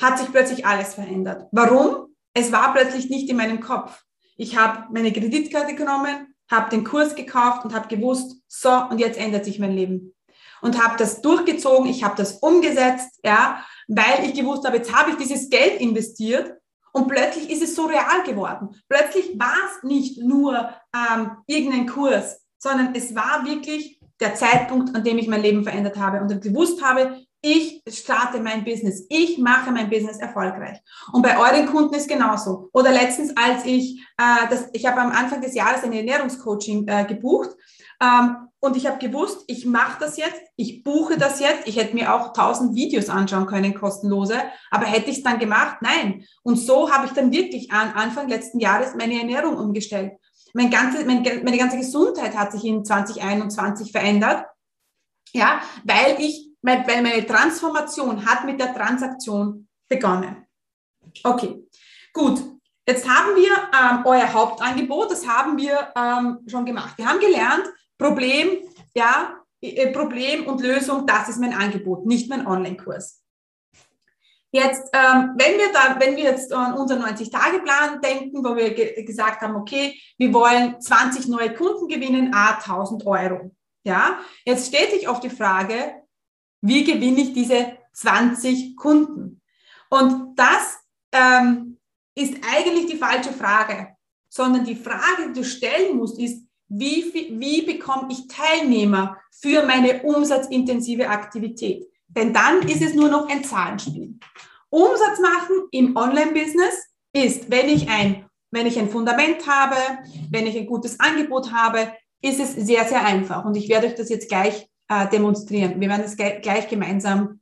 hat sich plötzlich alles verändert. Warum? Es war plötzlich nicht in meinem Kopf. Ich habe meine Kreditkarte genommen, habe den Kurs gekauft und habe gewusst, so, und jetzt ändert sich mein Leben. Und habe das durchgezogen, ich habe das umgesetzt, ja, weil ich gewusst habe, jetzt habe ich dieses Geld investiert und plötzlich ist es so real geworden. Plötzlich war es nicht nur ähm, irgendein Kurs, sondern es war wirklich der Zeitpunkt, an dem ich mein Leben verändert habe und gewusst habe, ich starte mein Business, ich mache mein Business erfolgreich. Und bei euren Kunden ist genauso. Oder letztens, als ich, äh, das, ich habe am Anfang des Jahres ein Ernährungscoaching äh, gebucht ähm, und ich habe gewusst, ich mache das jetzt, ich buche das jetzt. Ich hätte mir auch tausend Videos anschauen können, kostenlose, aber hätte ich es dann gemacht? Nein. Und so habe ich dann wirklich an Anfang letzten Jahres meine Ernährung umgestellt. Mein ganze, mein, meine ganze Gesundheit hat sich in 2021 verändert. Ja, weil ich weil meine Transformation hat mit der Transaktion begonnen. Okay, gut. Jetzt haben wir ähm, euer Hauptangebot, das haben wir ähm, schon gemacht. Wir haben gelernt, Problem, ja, äh, Problem und Lösung, das ist mein Angebot, nicht mein Online-Kurs. Jetzt, ähm, wenn wir da, wenn wir jetzt an unseren 90-Tage-Plan denken, wo wir ge gesagt haben, okay, wir wollen 20 neue Kunden gewinnen, a 1000 Euro. Ja, jetzt stellt sich auf die Frage, wie gewinne ich diese 20 Kunden? Und das ähm, ist eigentlich die falsche Frage, sondern die Frage, die du stellen musst, ist, wie, wie bekomme ich Teilnehmer für meine umsatzintensive Aktivität? Denn dann ist es nur noch ein Zahlenspiel. Umsatz machen im Online-Business ist, wenn ich ein, wenn ich ein Fundament habe, wenn ich ein gutes Angebot habe, ist es sehr, sehr einfach. Und ich werde euch das jetzt gleich äh, demonstrieren. Wir werden es gleich gemeinsam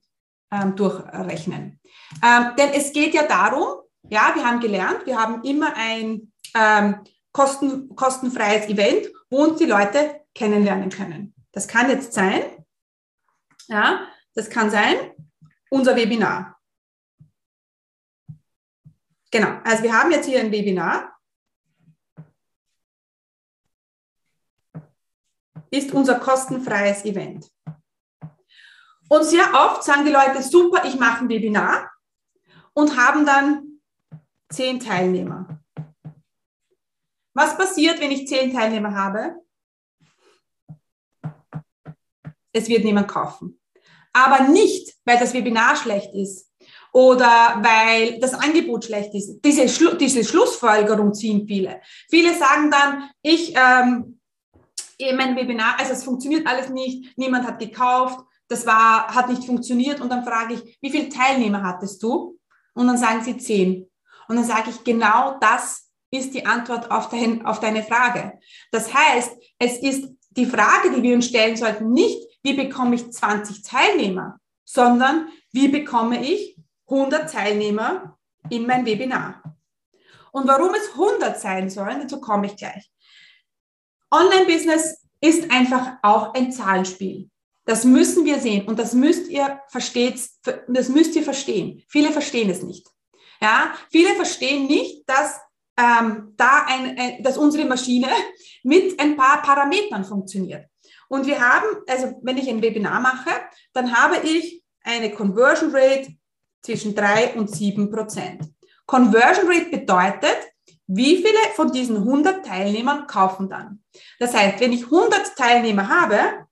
ähm, durchrechnen. Ähm, denn es geht ja darum, ja, wir haben gelernt, wir haben immer ein ähm, kosten, kostenfreies Event, wo uns die Leute kennenlernen können. Das kann jetzt sein, ja, das kann sein, unser Webinar. Genau, also wir haben jetzt hier ein Webinar ist unser kostenfreies Event. Und sehr oft sagen die Leute, super, ich mache ein Webinar und haben dann zehn Teilnehmer. Was passiert, wenn ich zehn Teilnehmer habe? Es wird niemand kaufen. Aber nicht, weil das Webinar schlecht ist oder weil das Angebot schlecht ist. Diese, Schlu diese Schlussfolgerung ziehen viele. Viele sagen dann, ich ähm, mein Webinar, also es funktioniert alles nicht, niemand hat gekauft, das war, hat nicht funktioniert und dann frage ich, wie viele Teilnehmer hattest du? Und dann sagen sie zehn. Und dann sage ich, genau das ist die Antwort auf, dein, auf deine Frage. Das heißt, es ist die Frage, die wir uns stellen sollten, nicht, wie bekomme ich 20 Teilnehmer, sondern wie bekomme ich 100 Teilnehmer in mein Webinar. Und warum es 100 sein sollen, dazu komme ich gleich. Online-Business ist einfach auch ein Zahlenspiel. Das müssen wir sehen und das müsst ihr versteht, das müsst ihr verstehen. Viele verstehen es nicht. Ja, viele verstehen nicht, dass ähm, da ein, ein, dass unsere Maschine [laughs] mit ein paar Parametern funktioniert. Und wir haben, also wenn ich ein Webinar mache, dann habe ich eine Conversion Rate zwischen drei und sieben Prozent. Conversion Rate bedeutet, wie viele von diesen 100 Teilnehmern kaufen dann? Das heißt, wenn ich 100 Teilnehmer habe,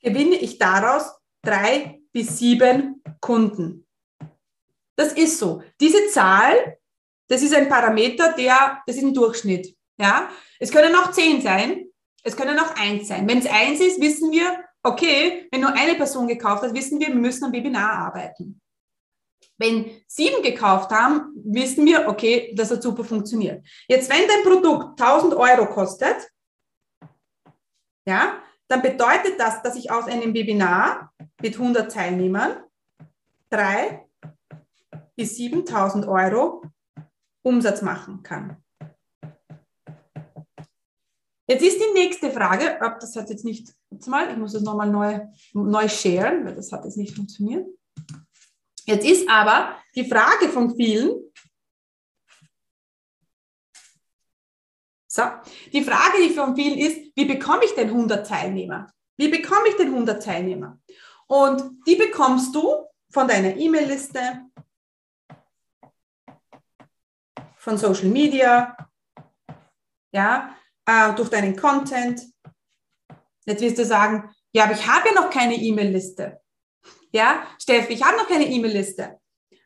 gewinne ich daraus drei bis sieben Kunden. Das ist so. Diese Zahl, das ist ein Parameter, der, das ist ein Durchschnitt. Ja, es können auch zehn sein, es können auch eins sein. Wenn es eins ist, wissen wir, okay, wenn nur eine Person gekauft hat, wissen wir, wir müssen am Webinar arbeiten. Wenn sieben gekauft haben, wissen wir, okay, das hat super funktioniert. Jetzt, wenn dein Produkt 1000 Euro kostet, ja, dann bedeutet das, dass ich aus einem Webinar mit 100 Teilnehmern 3 bis 7000 Euro Umsatz machen kann. Jetzt ist die nächste Frage, ob das hat jetzt nicht, mal, ich muss das nochmal neu, neu sharen, weil das hat jetzt nicht funktioniert. Jetzt ist aber die Frage von vielen, so, die Frage, die von vielen ist, wie bekomme ich denn 100 Teilnehmer? Wie bekomme ich denn 100 Teilnehmer? Und die bekommst du von deiner E-Mail-Liste, von Social Media, ja, äh, durch deinen Content. Jetzt wirst du sagen, ja, aber ich habe ja noch keine E-Mail-Liste. Ja, Steffi, ich habe noch keine E-Mail-Liste.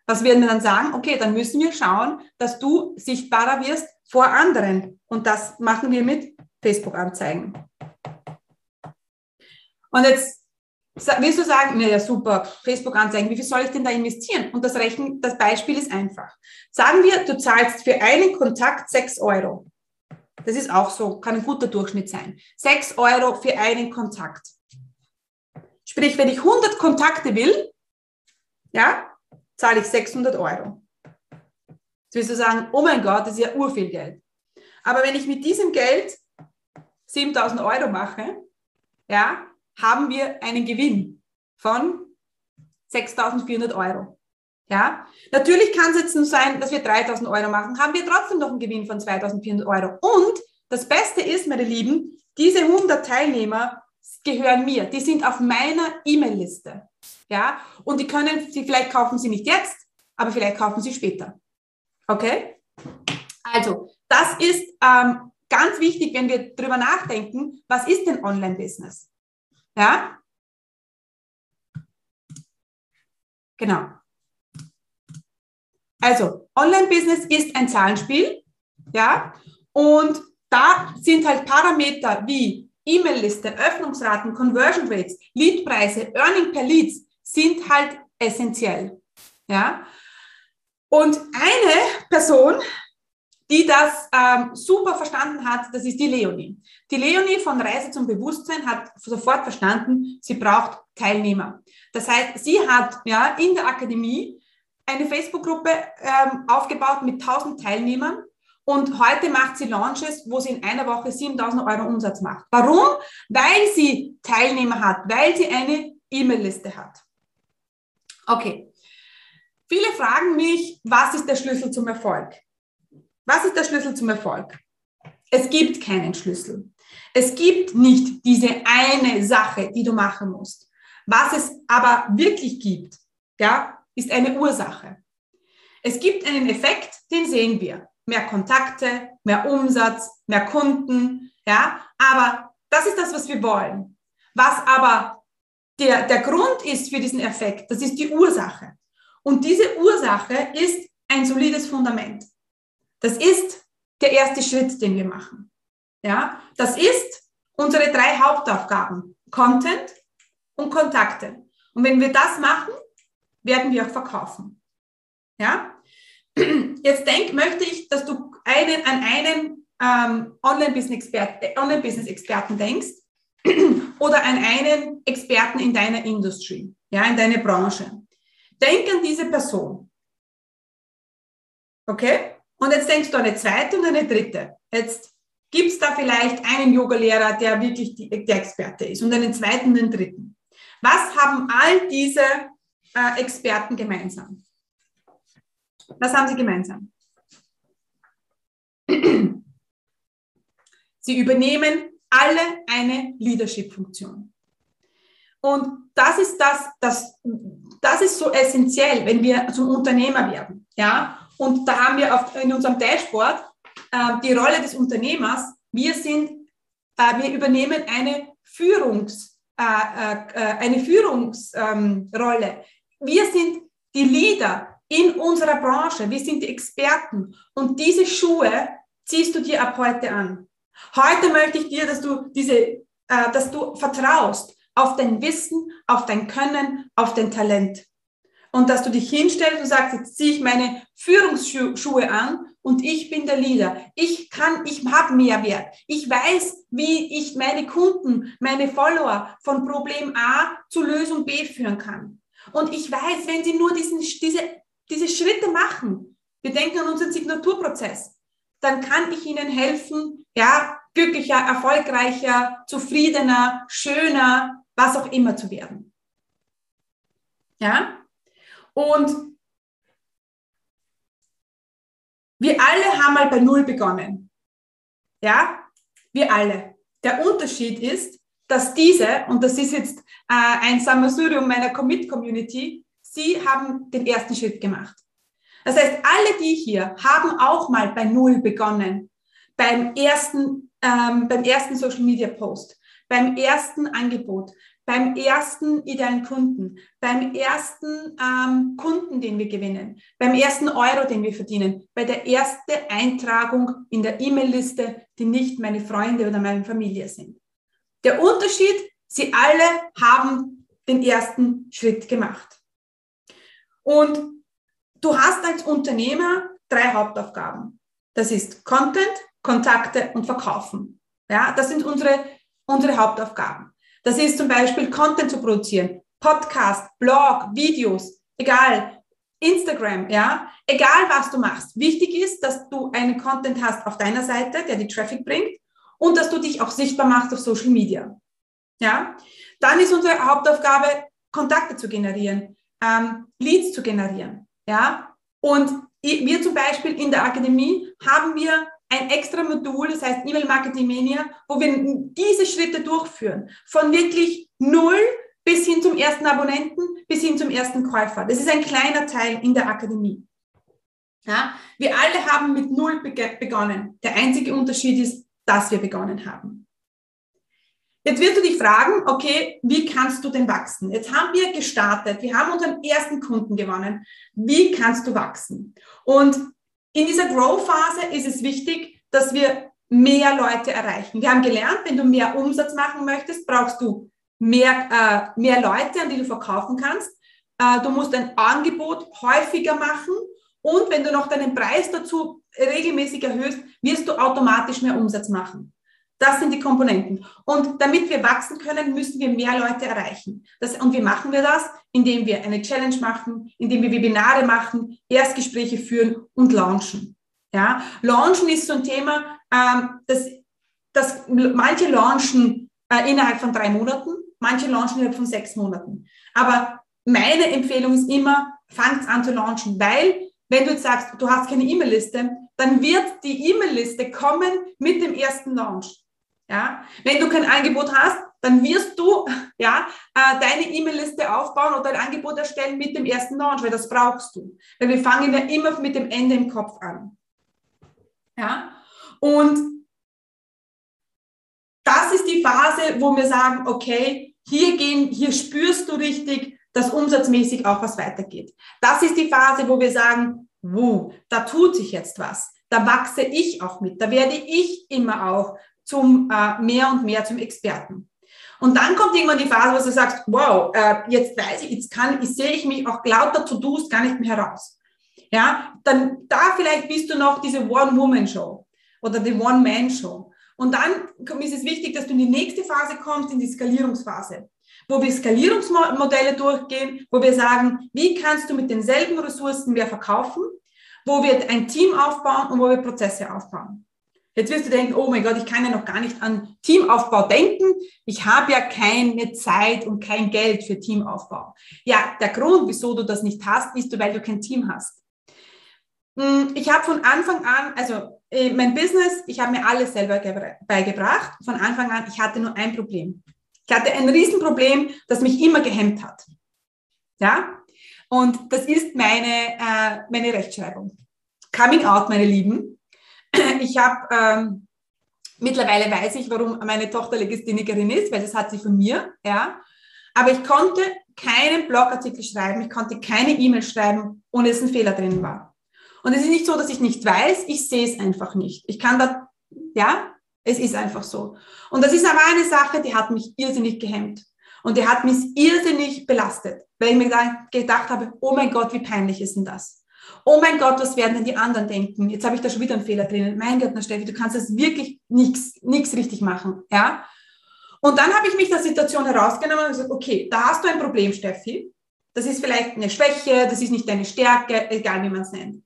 Was werden wir dann sagen? Okay, dann müssen wir schauen, dass du sichtbarer wirst vor anderen. Und das machen wir mit Facebook-Anzeigen. Und jetzt willst du sagen, naja, super, Facebook-Anzeigen, wie viel soll ich denn da investieren? Und das Rechnen, das Beispiel ist einfach. Sagen wir, du zahlst für einen Kontakt 6 Euro. Das ist auch so, kann ein guter Durchschnitt sein. 6 Euro für einen Kontakt. Sprich, wenn ich 100 Kontakte will, ja, zahle ich 600 Euro. Jetzt wirst du sagen, oh mein Gott, das ist ja urviel Geld. Aber wenn ich mit diesem Geld 7000 Euro mache, ja, haben wir einen Gewinn von 6400 Euro. Ja, natürlich kann es jetzt nur sein, dass wir 3000 Euro machen, haben wir trotzdem noch einen Gewinn von 2400 Euro. Und das Beste ist, meine Lieben, diese 100 Teilnehmer gehören mir. Die sind auf meiner E-Mail-Liste. Ja, und die können, sie, vielleicht kaufen sie nicht jetzt, aber vielleicht kaufen sie später. Okay? Also, das ist ähm, ganz wichtig, wenn wir darüber nachdenken, was ist denn Online-Business? Ja? Genau. Also, Online-Business ist ein Zahlenspiel, ja, und da sind halt Parameter wie E-Mail-Liste, Öffnungsraten, Conversion Rates, Leadpreise, Earning per Leads sind halt essentiell, ja. Und eine Person, die das ähm, super verstanden hat, das ist die Leonie. Die Leonie von Reise zum Bewusstsein hat sofort verstanden, sie braucht Teilnehmer. Das heißt, sie hat ja in der Akademie eine Facebook-Gruppe ähm, aufgebaut mit 1000 Teilnehmern und heute macht sie Launches, wo sie in einer Woche 7000 Euro Umsatz macht. Warum? Weil sie Teilnehmer hat, weil sie eine E-Mail-Liste hat. Okay. Viele fragen mich, was ist der Schlüssel zum Erfolg? Was ist der Schlüssel zum Erfolg? Es gibt keinen Schlüssel. Es gibt nicht diese eine Sache, die du machen musst. Was es aber wirklich gibt, ja, ist eine Ursache. Es gibt einen Effekt, den sehen wir. Mehr Kontakte, mehr Umsatz, mehr Kunden, ja, aber das ist das, was wir wollen. Was aber der, der Grund ist für diesen Effekt, das ist die Ursache. Und diese Ursache ist ein solides Fundament. Das ist der erste Schritt, den wir machen. Ja, das ist unsere drei Hauptaufgaben. Content und Kontakte. Und wenn wir das machen, werden wir auch verkaufen. Ja? Jetzt denk, möchte ich, dass du einen, an einen ähm, Online-Business-Experten Online denkst [clears throat] oder an einen Experten in deiner Industrie, ja, in deiner Branche. Denk an diese Person. Okay? Und jetzt denkst du an eine zweite und eine dritte. Jetzt gibt es da vielleicht einen Yogalehrer, der wirklich die, der Experte ist und einen zweiten und einen dritten. Was haben all diese äh, Experten gemeinsam? Was haben sie gemeinsam? Sie übernehmen alle eine Leadership-Funktion. Und das ist das, das, das ist so essentiell, wenn wir zum Unternehmer werden. Ja? Und da haben wir auf, in unserem Dashboard äh, die Rolle des Unternehmers. Wir sind, äh, wir übernehmen eine Führungs, äh, äh, äh eine Führungsrolle. Wir sind die Leader in unserer Branche. Wir sind die Experten. Und diese Schuhe ziehst du dir ab heute an. Heute möchte ich dir, dass du diese, äh, dass du vertraust auf dein Wissen, auf dein Können, auf dein Talent und dass du dich hinstellst und sagst, jetzt ziehe ich meine Führungsschuhe an und ich bin der Leader. Ich kann, ich habe Mehrwert. Ich weiß, wie ich meine Kunden, meine Follower von Problem A zu Lösung B führen kann. Und ich weiß, wenn sie nur diesen, diese, diese Schritte machen, wir denken an unseren Signaturprozess, dann kann ich ihnen helfen, ja, glücklicher, erfolgreicher, zufriedener, schöner, was auch immer zu werden. Ja? Und wir alle haben mal bei Null begonnen. Ja? Wir alle. Der Unterschied ist, dass diese, und das ist jetzt äh, ein Sammelsurium meiner Commit-Community, sie haben den ersten Schritt gemacht. Das heißt, alle die hier haben auch mal bei Null begonnen. Beim ersten, ähm, beim ersten Social Media Post, beim ersten Angebot, beim ersten idealen Kunden, beim ersten ähm, Kunden, den wir gewinnen, beim ersten Euro, den wir verdienen, bei der ersten Eintragung in der E-Mail-Liste, die nicht meine Freunde oder meine Familie sind. Der Unterschied, sie alle haben den ersten Schritt gemacht. Und du hast als Unternehmer drei Hauptaufgaben. Das ist Content, Kontakte und Verkaufen. Ja, das sind unsere, unsere Hauptaufgaben. Das ist zum Beispiel Content zu produzieren, Podcast, Blog, Videos, egal, Instagram, ja, egal was du machst. Wichtig ist, dass du einen Content hast auf deiner Seite, der die Traffic bringt und dass du dich auch sichtbar machst auf Social Media. Ja, dann ist unsere Hauptaufgabe, Kontakte zu generieren, ähm, Leads zu generieren. Ja, und wir zum Beispiel in der Akademie haben wir ein extra Modul, das heißt E-Mail Marketing Mania, wo wir diese Schritte durchführen. Von wirklich null bis hin zum ersten Abonnenten, bis hin zum ersten Käufer. Das ist ein kleiner Teil in der Akademie. Ja, wir alle haben mit null begonnen. Der einzige Unterschied ist, dass wir begonnen haben. Jetzt wirst du dich fragen, okay, wie kannst du denn wachsen? Jetzt haben wir gestartet, wir haben unseren ersten Kunden gewonnen. Wie kannst du wachsen? Und in dieser Grow-Phase ist es wichtig, dass wir mehr Leute erreichen. Wir haben gelernt, wenn du mehr Umsatz machen möchtest, brauchst du mehr, äh, mehr Leute, an die du verkaufen kannst. Äh, du musst ein Angebot häufiger machen und wenn du noch deinen Preis dazu regelmäßig erhöhst, wirst du automatisch mehr Umsatz machen. Das sind die Komponenten. Und damit wir wachsen können, müssen wir mehr Leute erreichen. Das, und wie machen wir das? Indem wir eine Challenge machen, indem wir Webinare machen, Erstgespräche führen und launchen. Ja, launchen ist so ein Thema, ähm, das, das manche launchen äh, innerhalb von drei Monaten, manche launchen innerhalb von sechs Monaten. Aber meine Empfehlung ist immer, fangt an zu launchen, weil wenn du jetzt sagst, du hast keine E-Mail-Liste, dann wird die E-Mail-Liste kommen mit dem ersten Launch. Ja, wenn du kein Angebot hast, dann wirst du ja äh, deine E-Mail-Liste aufbauen oder ein Angebot erstellen mit dem ersten Launch, weil das brauchst du. Weil wir fangen ja immer mit dem Ende im Kopf an. Ja, und das ist die Phase, wo wir sagen, okay, hier gehen, hier spürst du richtig, dass umsatzmäßig auch was weitergeht. Das ist die Phase, wo wir sagen, wow, da tut sich jetzt was. Da wachse ich auch mit. Da werde ich immer auch zum äh, mehr und mehr zum Experten. Und dann kommt irgendwann die Phase, wo du sagst, wow, äh, jetzt weiß ich, jetzt kann, ich sehe ich mich auch lauter To-Dos gar nicht mehr heraus. Ja, dann da vielleicht bist du noch diese One-Woman-Show oder die One-Man-Show. Und dann ist es wichtig, dass du in die nächste Phase kommst, in die Skalierungsphase, wo wir Skalierungsmodelle durchgehen, wo wir sagen, wie kannst du mit denselben Ressourcen mehr verkaufen, wo wir ein Team aufbauen und wo wir Prozesse aufbauen. Jetzt wirst du denken, oh mein Gott, ich kann ja noch gar nicht an Teamaufbau denken. Ich habe ja keine Zeit und kein Geld für Teamaufbau. Ja, der Grund, wieso du das nicht hast, ist, weil du kein Team hast. Hm, ich habe von Anfang an, also äh, mein Business, ich habe mir alles selber beigebracht. Von Anfang an, ich hatte nur ein Problem. Ich hatte ein Riesenproblem, das mich immer gehemmt hat. Ja? Und das ist meine, äh, meine Rechtschreibung. Coming out, meine Lieben [clears throat] ich habe ähm, mittlerweile weiß ich, warum meine Tochter Legisthenikerin ist, weil das hat sie von mir, ja. Aber ich konnte keinen Blogartikel schreiben, ich konnte keine E-Mail schreiben, ohne dass ein Fehler drin war. Und es ist nicht so, dass ich nicht weiß, ich sehe es einfach nicht. Ich kann da, ja, es ist einfach so. Und das ist aber eine Sache, die hat mich irrsinnig gehemmt. Und die hat mich irrsinnig belastet, weil ich mir gedacht habe, oh mein Gott, wie peinlich ist denn das? Oh mein Gott, was werden denn die anderen denken? Jetzt habe ich da schon wieder einen Fehler drin. Mein Gott, na Steffi, du kannst das wirklich nichts nichts richtig machen, ja? Und dann habe ich mich der Situation herausgenommen und gesagt, okay, da hast du ein Problem, Steffi. Das ist vielleicht eine Schwäche, das ist nicht deine Stärke, egal wie man es nennt.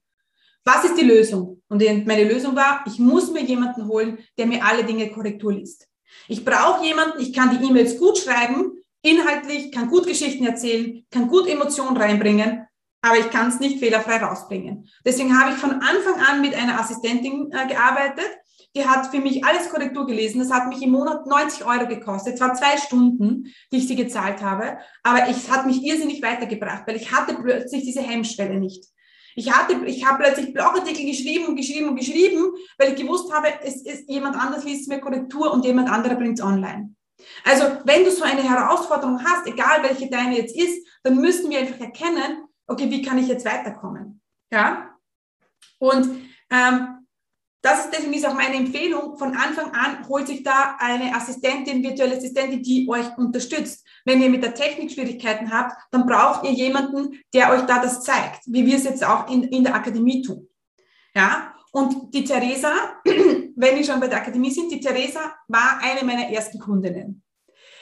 Was ist die Lösung? Und meine Lösung war, ich muss mir jemanden holen, der mir alle Dinge Korrektur liest. Ich brauche jemanden, ich kann die E-Mails gut schreiben, inhaltlich, kann gut Geschichten erzählen, kann gut Emotionen reinbringen, aber ich kann es nicht fehlerfrei rausbringen. Deswegen habe ich von Anfang an mit einer Assistentin äh, gearbeitet. Die hat für mich alles Korrektur gelesen. Das hat mich im Monat 90 Euro gekostet. Zwar zwei Stunden, die ich sie gezahlt habe, aber es hat mich irrsinnig weitergebracht, weil ich hatte plötzlich diese Hemmschwelle nicht. Ich hatte, ich habe plötzlich Blogartikel geschrieben und geschrieben und geschrieben, weil ich gewusst habe, es ist jemand anders liest mir Korrektur und jemand anderer bringt es online. Also wenn du so eine Herausforderung hast, egal welche deine jetzt ist, dann müssen wir einfach erkennen, okay, wie kann ich jetzt weiterkommen? Ja? Und ähm, das ist deswegen auch meine Empfehlung. Von Anfang an holt sich da eine Assistentin, virtuelle Assistentin, die euch unterstützt. Wenn ihr mit der Technik Schwierigkeiten habt, dann braucht ihr jemanden, der euch da das zeigt, wie wir es jetzt auch in, in der Akademie tun. Ja, und die Theresa, [clears throat] wenn wir schon bei der Akademie sind, die Theresa war eine meiner ersten Kundinnen.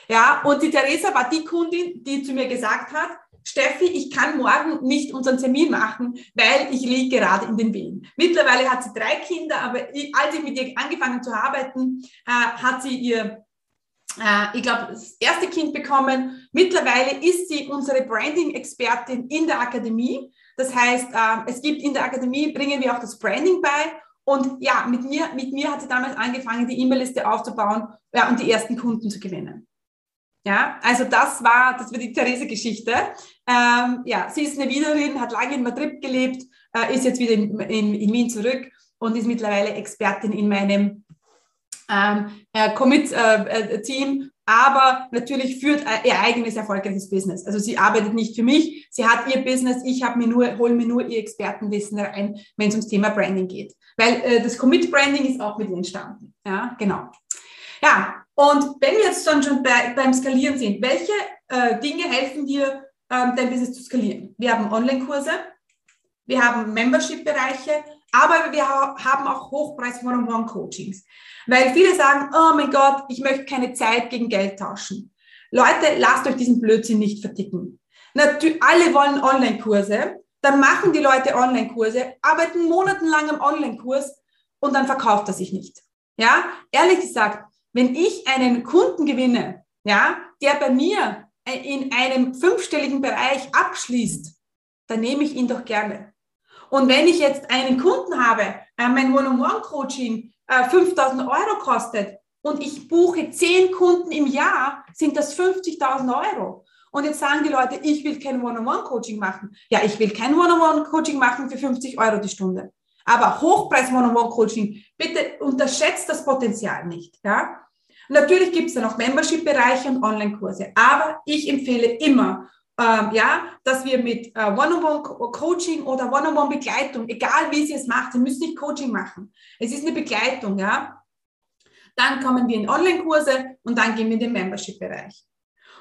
Ja, und die Theresa war die Kundin, die zu mir gesagt hat, Steffi, ich kann morgen nicht unseren Termin machen, weil ich liege gerade in den Wehen. Mittlerweile hat sie drei Kinder, aber ich, als ich mit ihr angefangen zu arbeiten, äh, hat sie ihr, äh, ich glaube, das erste Kind bekommen. Mittlerweile ist sie unsere Branding-Expertin in der Akademie. Das heißt, äh, es gibt in der Akademie, bringen wir auch das Branding bei. Und ja, mit mir, mit mir hat sie damals angefangen, die E-Mail-Liste aufzubauen ja, und die ersten Kunden zu gewinnen. Ja, also das war, das war die Therese-Geschichte. Ähm, ja, sie ist eine Wienerin, hat lange in Madrid gelebt, äh, ist jetzt wieder in, in, in, Wien zurück und ist mittlerweile Expertin in meinem ähm, äh, Commit-Team, äh, aber natürlich führt äh, ihr eigenes erfolgreiches Business. Also sie arbeitet nicht für mich, sie hat ihr Business, ich habe mir nur, hole mir nur ihr Expertenwissen rein, wenn es ums Thema Branding geht. Weil äh, das Commit-Branding ist auch mit ihr entstanden. Ja, genau. Ja, und wenn wir jetzt dann schon bei, beim Skalieren sind, welche äh, Dinge helfen dir, ähm, dein Business zu skalieren? Wir haben Online-Kurse, wir haben Membership-Bereiche, aber wir ha haben auch Hochpreis-One-on-One-Coachings. Weil viele sagen, oh mein Gott, ich möchte keine Zeit gegen Geld tauschen. Leute, lasst euch diesen Blödsinn nicht verticken. Natürlich, alle wollen Online-Kurse, dann machen die Leute Online-Kurse, arbeiten monatelang am Online-Kurs und dann verkauft er sich nicht. Ja, ehrlich gesagt, wenn ich einen Kunden gewinne, ja, der bei mir in einem fünfstelligen Bereich abschließt, dann nehme ich ihn doch gerne. Und wenn ich jetzt einen Kunden habe, äh, mein One-on-One-Coaching äh, 5000 Euro kostet und ich buche zehn Kunden im Jahr, sind das 50.000 Euro. Und jetzt sagen die Leute, ich will kein One-on-One-Coaching machen. Ja, ich will kein One-on-One-Coaching machen für 50 Euro die Stunde. Aber Hochpreis One-on-One-Coaching, bitte unterschätzt das Potenzial nicht. Ja? Natürlich gibt es dann auch Membership-Bereiche und Online-Kurse. Aber ich empfehle immer, ähm, ja, dass wir mit äh, One-on-One-Coaching oder One-on-One-Begleitung, egal wie Sie es macht, Sie müssen nicht Coaching machen. Es ist eine Begleitung, ja. Dann kommen wir in Online-Kurse und dann gehen wir in den Membership-Bereich.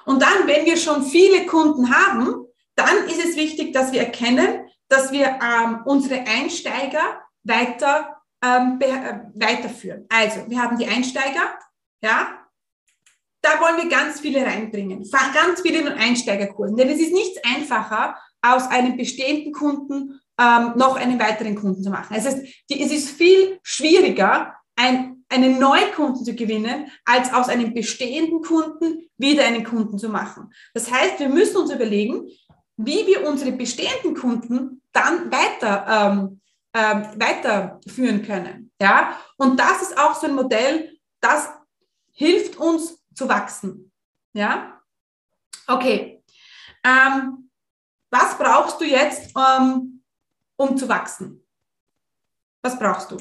Und dann, wenn wir schon viele Kunden haben, dann ist es wichtig, dass wir erkennen, dass wir ähm, unsere Einsteiger weiter ähm, äh, weiterführen. Also, wir haben die Einsteiger, ja, da wollen wir ganz viele reinbringen, ganz viele in Einsteigerkursen, denn es ist nichts einfacher, aus einem bestehenden Kunden ähm, noch einen weiteren Kunden zu machen. Es ist, die, es ist viel schwieriger, ein, einen Neukunden zu gewinnen, als aus einem bestehenden Kunden wieder einen Kunden zu machen. Das heißt, wir müssen uns überlegen, wie wir unsere bestehenden Kunden dann weiter, ähm, äh, weiterführen können. Ja? Und das ist auch so ein Modell, das hilft uns zu wachsen. Ja? Okay. Ähm, was brauchst du jetzt, ähm, um zu wachsen? Was brauchst du?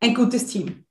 Ein gutes Team.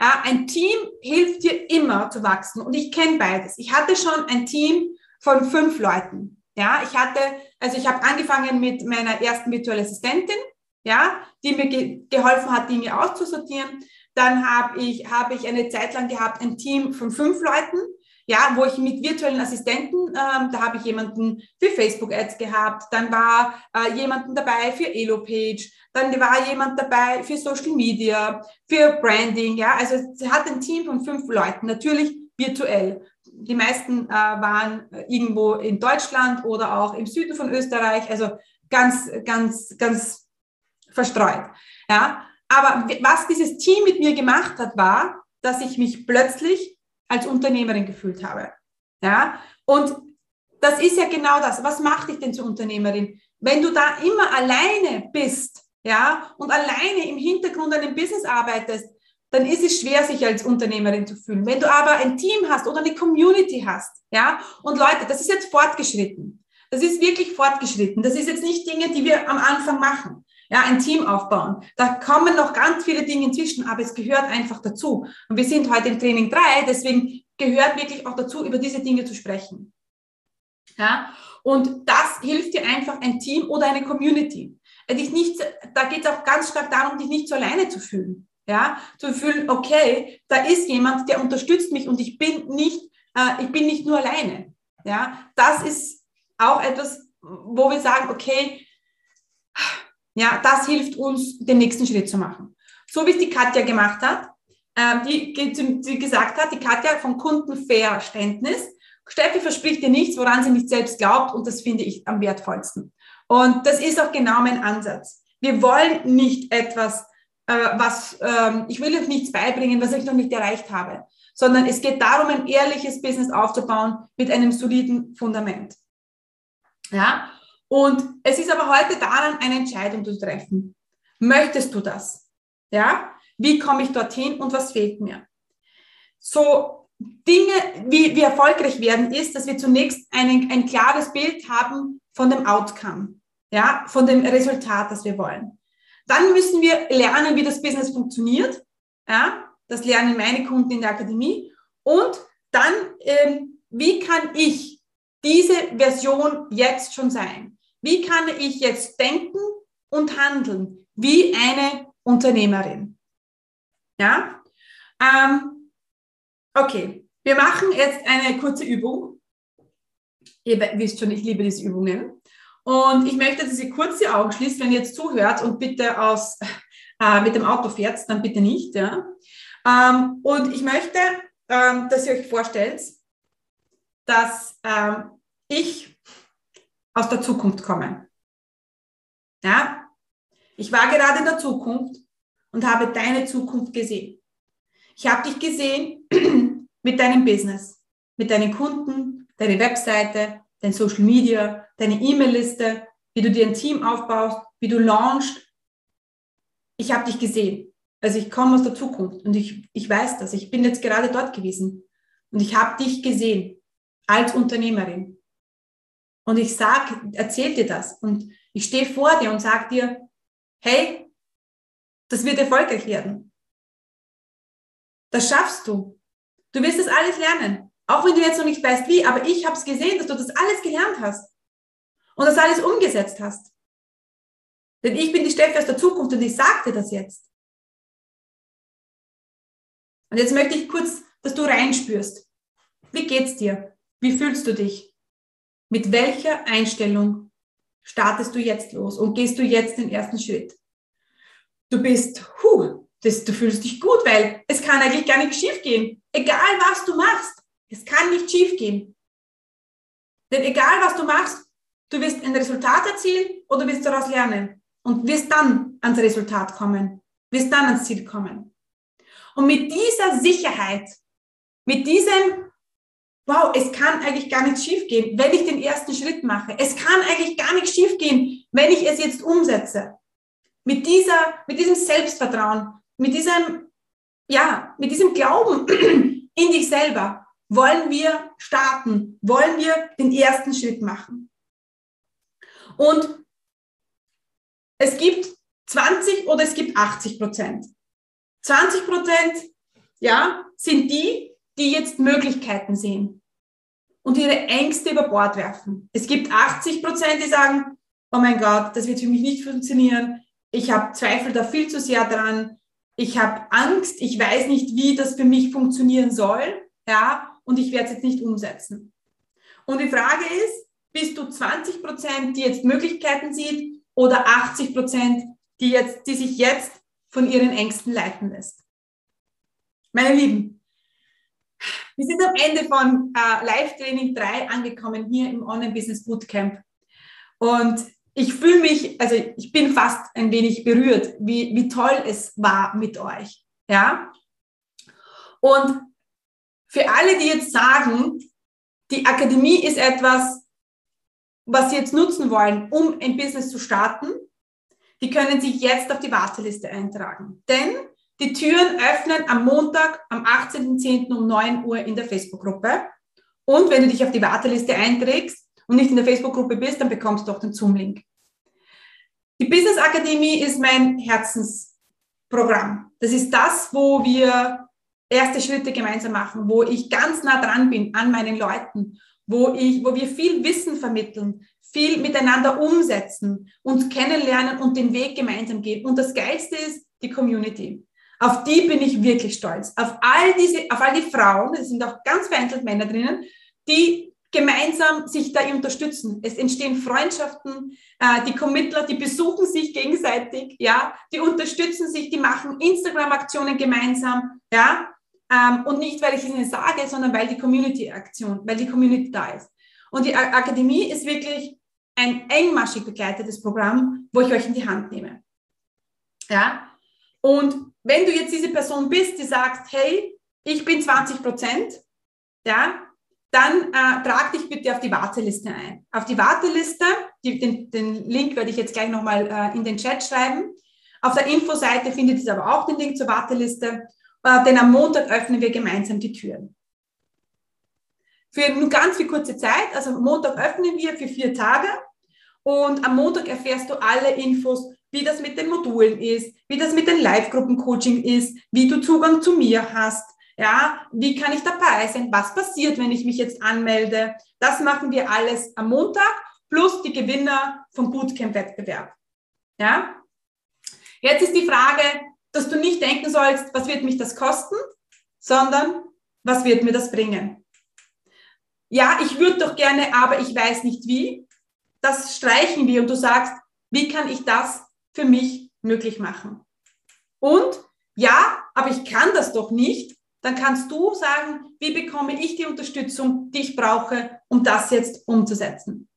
Ja, ein Team hilft dir immer zu wachsen und ich kenne beides. Ich hatte schon ein Team von fünf Leuten. Ja, ich hatte, also ich habe angefangen mit meiner ersten virtuellen Assistentin, ja, die mir ge geholfen hat, Dinge auszusortieren. Dann habe ich, habe ich eine Zeit lang gehabt ein Team von fünf Leuten, ja, wo ich mit virtuellen Assistenten, ähm, da habe ich jemanden für Facebook-Ads gehabt, dann war äh, jemanden dabei für Elo-Page, dann war jemand dabei für Social Media, für Branding, ja, also sie hat ein Team von fünf Leuten, natürlich virtuell. Die meisten äh, waren irgendwo in Deutschland oder auch im Süden von Österreich, also ganz, ganz, ganz verstreut. Ja, aber was dieses Team mit mir gemacht hat, war, dass ich mich plötzlich als Unternehmerin gefühlt habe. Ja, und das ist ja genau das. Was macht dich denn zur Unternehmerin? Wenn du da immer alleine bist, ja, und alleine im Hintergrund an dem Business arbeitest, dann ist es schwer, sich als Unternehmerin zu fühlen. Wenn du aber ein Team hast oder eine Community hast, ja, und Leute, das ist jetzt fortgeschritten. Das ist wirklich fortgeschritten. Das ist jetzt nicht Dinge, die wir am Anfang machen. Ja, ein Team aufbauen. Da kommen noch ganz viele Dinge inzwischen, aber es gehört einfach dazu. Und wir sind heute im Training 3, deswegen gehört wirklich auch dazu, über diese Dinge zu sprechen. Ja, und das hilft dir einfach ein Team oder eine Community. Dich nicht, da geht es auch ganz stark darum, dich nicht so alleine zu fühlen. Ja, zu fühlen, okay, da ist jemand, der unterstützt mich und ich bin nicht, äh, ich bin nicht nur alleine. Ja, das ist auch etwas, wo wir sagen, okay, ja, das hilft uns, den nächsten Schritt zu machen. So wie es die Katja gemacht hat, äh, die, die gesagt hat, die Katja vom Kundenverständnis, Steffi verspricht dir nichts, woran sie nicht selbst glaubt und das finde ich am wertvollsten. Und das ist auch genau mein Ansatz. Wir wollen nicht etwas äh, was, ähm, ich will euch nichts beibringen, was ich noch nicht erreicht habe, sondern es geht darum, ein ehrliches Business aufzubauen mit einem soliden Fundament. Ja, und es ist aber heute daran, eine Entscheidung zu treffen. Möchtest du das? Ja, wie komme ich dorthin und was fehlt mir? So Dinge, wie wir erfolgreich werden, ist, dass wir zunächst ein, ein klares Bild haben von dem Outcome, ja, von dem Resultat, das wir wollen. Dann müssen wir lernen, wie das Business funktioniert. Ja, das lernen meine Kunden in der Akademie. Und dann, ähm, wie kann ich diese Version jetzt schon sein? Wie kann ich jetzt denken und handeln wie eine Unternehmerin? Ja, ähm, okay. Wir machen jetzt eine kurze Übung. Ihr wisst schon, ich liebe diese Übungen. Und ich möchte, dass ihr kurz die Augen schließt, wenn ihr jetzt zuhört und bitte aus, äh, mit dem Auto fährt, dann bitte nicht. Ja? Ähm, und ich möchte, ähm, dass ihr euch vorstellt, dass ähm, ich aus der Zukunft komme. Ja? Ich war gerade in der Zukunft und habe deine Zukunft gesehen. Ich habe dich gesehen [clears throat] mit deinem Business, mit deinen Kunden, deine Webseite, dein Social Media, deine E-Mail-Liste, wie du dir ein Team aufbaust, wie du launchst. Ich habe dich gesehen. Also ich komme aus der Zukunft und ich, ich weiß das. Ich bin jetzt gerade dort gewesen und ich habe dich gesehen als Unternehmerin. Und ich sag, erzähl dir das und ich stehe vor dir und sag dir, hey, das wird erfolgreich werden. Das schaffst du. Du wirst das alles lernen. Auch wenn du jetzt noch nicht weißt, wie, aber ich habe es gesehen, dass du das alles gelernt hast und das alles umgesetzt hast. Denn ich bin die Steffi aus der Zukunft und ich sage dir das jetzt. Und jetzt möchte ich kurz, dass du reinspürst. Wie geht's dir? Wie fühlst du dich? Mit welcher Einstellung startest du jetzt los und gehst du jetzt den ersten Schritt? Du bist, huh, das, du fühlst dich gut, weil es kann eigentlich gar nicht schief gehen. Egal was du machst. Es kann nicht schief gehen. Denn egal was du machst, du wirst ein Resultat erzielen oder wirst daraus lernen und wirst dann ans Resultat kommen, wirst dann ans Ziel kommen. Und mit dieser Sicherheit, mit diesem, wow, es kann eigentlich gar nicht schief gehen, wenn ich den ersten Schritt mache. Es kann eigentlich gar nicht schief gehen, wenn ich es jetzt umsetze. Mit dieser, mit diesem Selbstvertrauen, mit diesem, ja, mit diesem Glauben [clears throat] in dich selber wollen wir starten, wollen wir den ersten Schritt machen. Und es gibt 20 oder es gibt 80 Prozent. 20 Prozent, ja, sind die, die jetzt Möglichkeiten sehen und ihre Ängste über Bord werfen. Es gibt 80 Prozent, die sagen, oh mein Gott, das wird für mich nicht funktionieren. Ich habe Zweifel da viel zu sehr dran. Ich habe Angst. Ich weiß nicht, wie das für mich funktionieren soll. Ja, und ich werde es jetzt nicht umsetzen. Und die Frage ist, bist du 20 Prozent, die jetzt Möglichkeiten sieht oder 80 Prozent, die, jetzt, die sich jetzt von ihren Ängsten leiten lässt? Meine Lieben, wir sind am Ende von äh, Live Training 3 angekommen hier im Online Business Bootcamp. Und ich fühle mich, also ich bin fast ein wenig berührt, wie, wie toll es war mit euch. Ja? Und für alle, die jetzt sagen, die Akademie ist etwas, was sie jetzt nutzen wollen, um ein Business zu starten, die können sich jetzt auf die Warteliste eintragen. Denn die Türen öffnen am Montag, am 18.10. um 9 Uhr in der Facebook-Gruppe. Und wenn du dich auf die Warteliste einträgst und nicht in der Facebook-Gruppe bist, dann bekommst du auch den Zoom-Link. Die Business Akademie ist mein Herzensprogramm. Das ist das, wo wir erste Schritte gemeinsam machen, wo ich ganz nah dran bin an meinen Leuten, wo, ich, wo wir viel Wissen vermitteln, viel miteinander umsetzen, uns kennenlernen und den Weg gemeinsam gehen. Und das Geilste ist die Community. Auf die bin ich wirklich stolz. Auf all diese, auf all die Frauen, es sind auch ganz vereinzelt Männer drinnen, die gemeinsam sich da unterstützen. Es entstehen Freundschaften, äh, die Committler, die besuchen sich gegenseitig, ja, die unterstützen sich, die machen Instagram-Aktionen gemeinsam, ja, ähm, und nicht, weil ich es ihnen sage, sondern weil die Community-Aktion, weil die Community da ist. Und die Akademie ist wirklich ein engmaschig begleitetes Programm, wo ich euch in die Hand nehme. Ja, und wenn du jetzt diese Person bist, die sagt, hey, ich bin 20 Prozent, ja, dann äh, trag dich bitte auf die Warteliste ein. Auf die Warteliste, die, den, den, Link werde ich jetzt gleich nochmal äh, in den Chat schreiben. Auf der Infoseite findet ihr aber auch den Link zur Warteliste, äh, denn am Montag öffnen wir gemeinsam die Türen. Für nur ganz viel kurze Zeit, also Montag öffnen wir für vier Tage und am Montag erfährst du alle Infos, wie das mit den Modulen ist, wie das mit den Live-Gruppen-Coaching ist, wie du Zugang zu mir hast, ja, wie kann ich dabei sein? Was passiert, wenn ich mich jetzt anmelde? Das machen wir alles am Montag plus die Gewinner vom Bootcamp-Wettbewerb. Ja? Jetzt ist die Frage, dass du nicht denken sollst, was wird mich das kosten, sondern was wird mir das bringen? Ja, ich würde doch gerne, aber ich weiß nicht wie. Das streichen wir und du sagst, wie kann ich das für mich möglich machen? Und ja, aber ich kann das doch nicht dann kannst du sagen, wie bekomme ich die Unterstützung, die ich brauche, um das jetzt umzusetzen.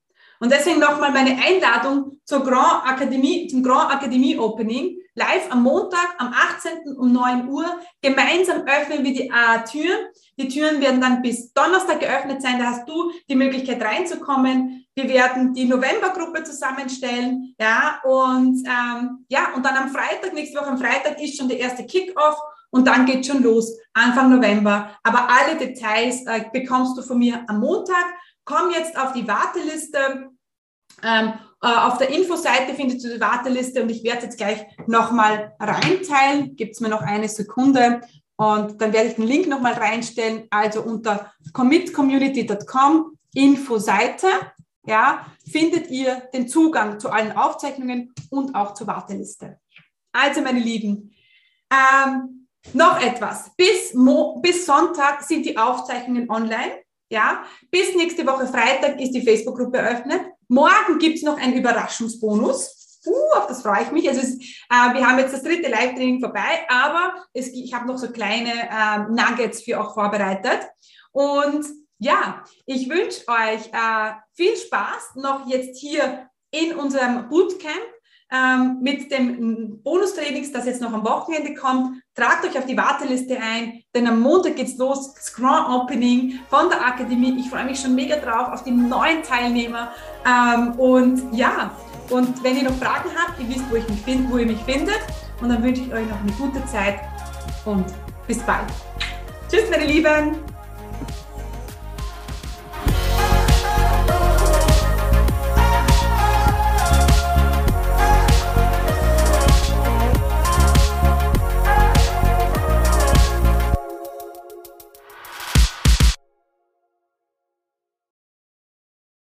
Und deswegen nochmal meine Einladung zur Grand Akademie, zum Grand Akademie Opening, live am Montag, am 18. um 9 Uhr. Gemeinsam öffnen wir die äh, Türen. Die Türen werden dann bis Donnerstag geöffnet sein. Da hast du die Möglichkeit reinzukommen. Wir werden die Novembergruppe zusammenstellen. Ja, und, ähm, ja, und dann am Freitag, nächste Woche am Freitag ist schon der erste Kickoff. Und dann geht schon los, Anfang November. Aber alle Details äh, bekommst du von mir am Montag. Komm jetzt auf die Warteliste. Ähm, äh, auf der Infoseite findest du die Warteliste und ich werde jetzt gleich nochmal reinteilen. Gibt es mir noch eine Sekunde und dann werde ich den Link nochmal reinstellen. Also unter commitcommunity.com Infoseite ja, findet ihr den Zugang zu allen Aufzeichnungen und auch zur Warteliste. Also meine Lieben, ähm, noch etwas. Bis, Mo bis Sonntag sind die Aufzeichnungen online. Ja, bis nächste Woche Freitag ist die Facebook-Gruppe eröffnet. Morgen gibt es noch einen Überraschungsbonus. Uh, auf das freue ich mich. Also es, äh, wir haben jetzt das dritte Live-Training vorbei, aber es, ich habe noch so kleine äh, Nuggets für euch vorbereitet. Und ja, ich wünsche euch äh, viel Spaß noch jetzt hier in unserem Bootcamp ähm, mit dem Bonustrainings, das jetzt noch am Wochenende kommt. Tragt euch auf die Warteliste ein, denn am Montag geht's los, Scrum Opening von der Akademie. Ich freue mich schon mega drauf auf die neuen Teilnehmer. Ähm, und ja, und wenn ihr noch Fragen habt, ihr wisst, wo, ich mich find, wo ihr mich findet. Und dann wünsche ich euch noch eine gute Zeit und bis bald. Tschüss, meine Lieben!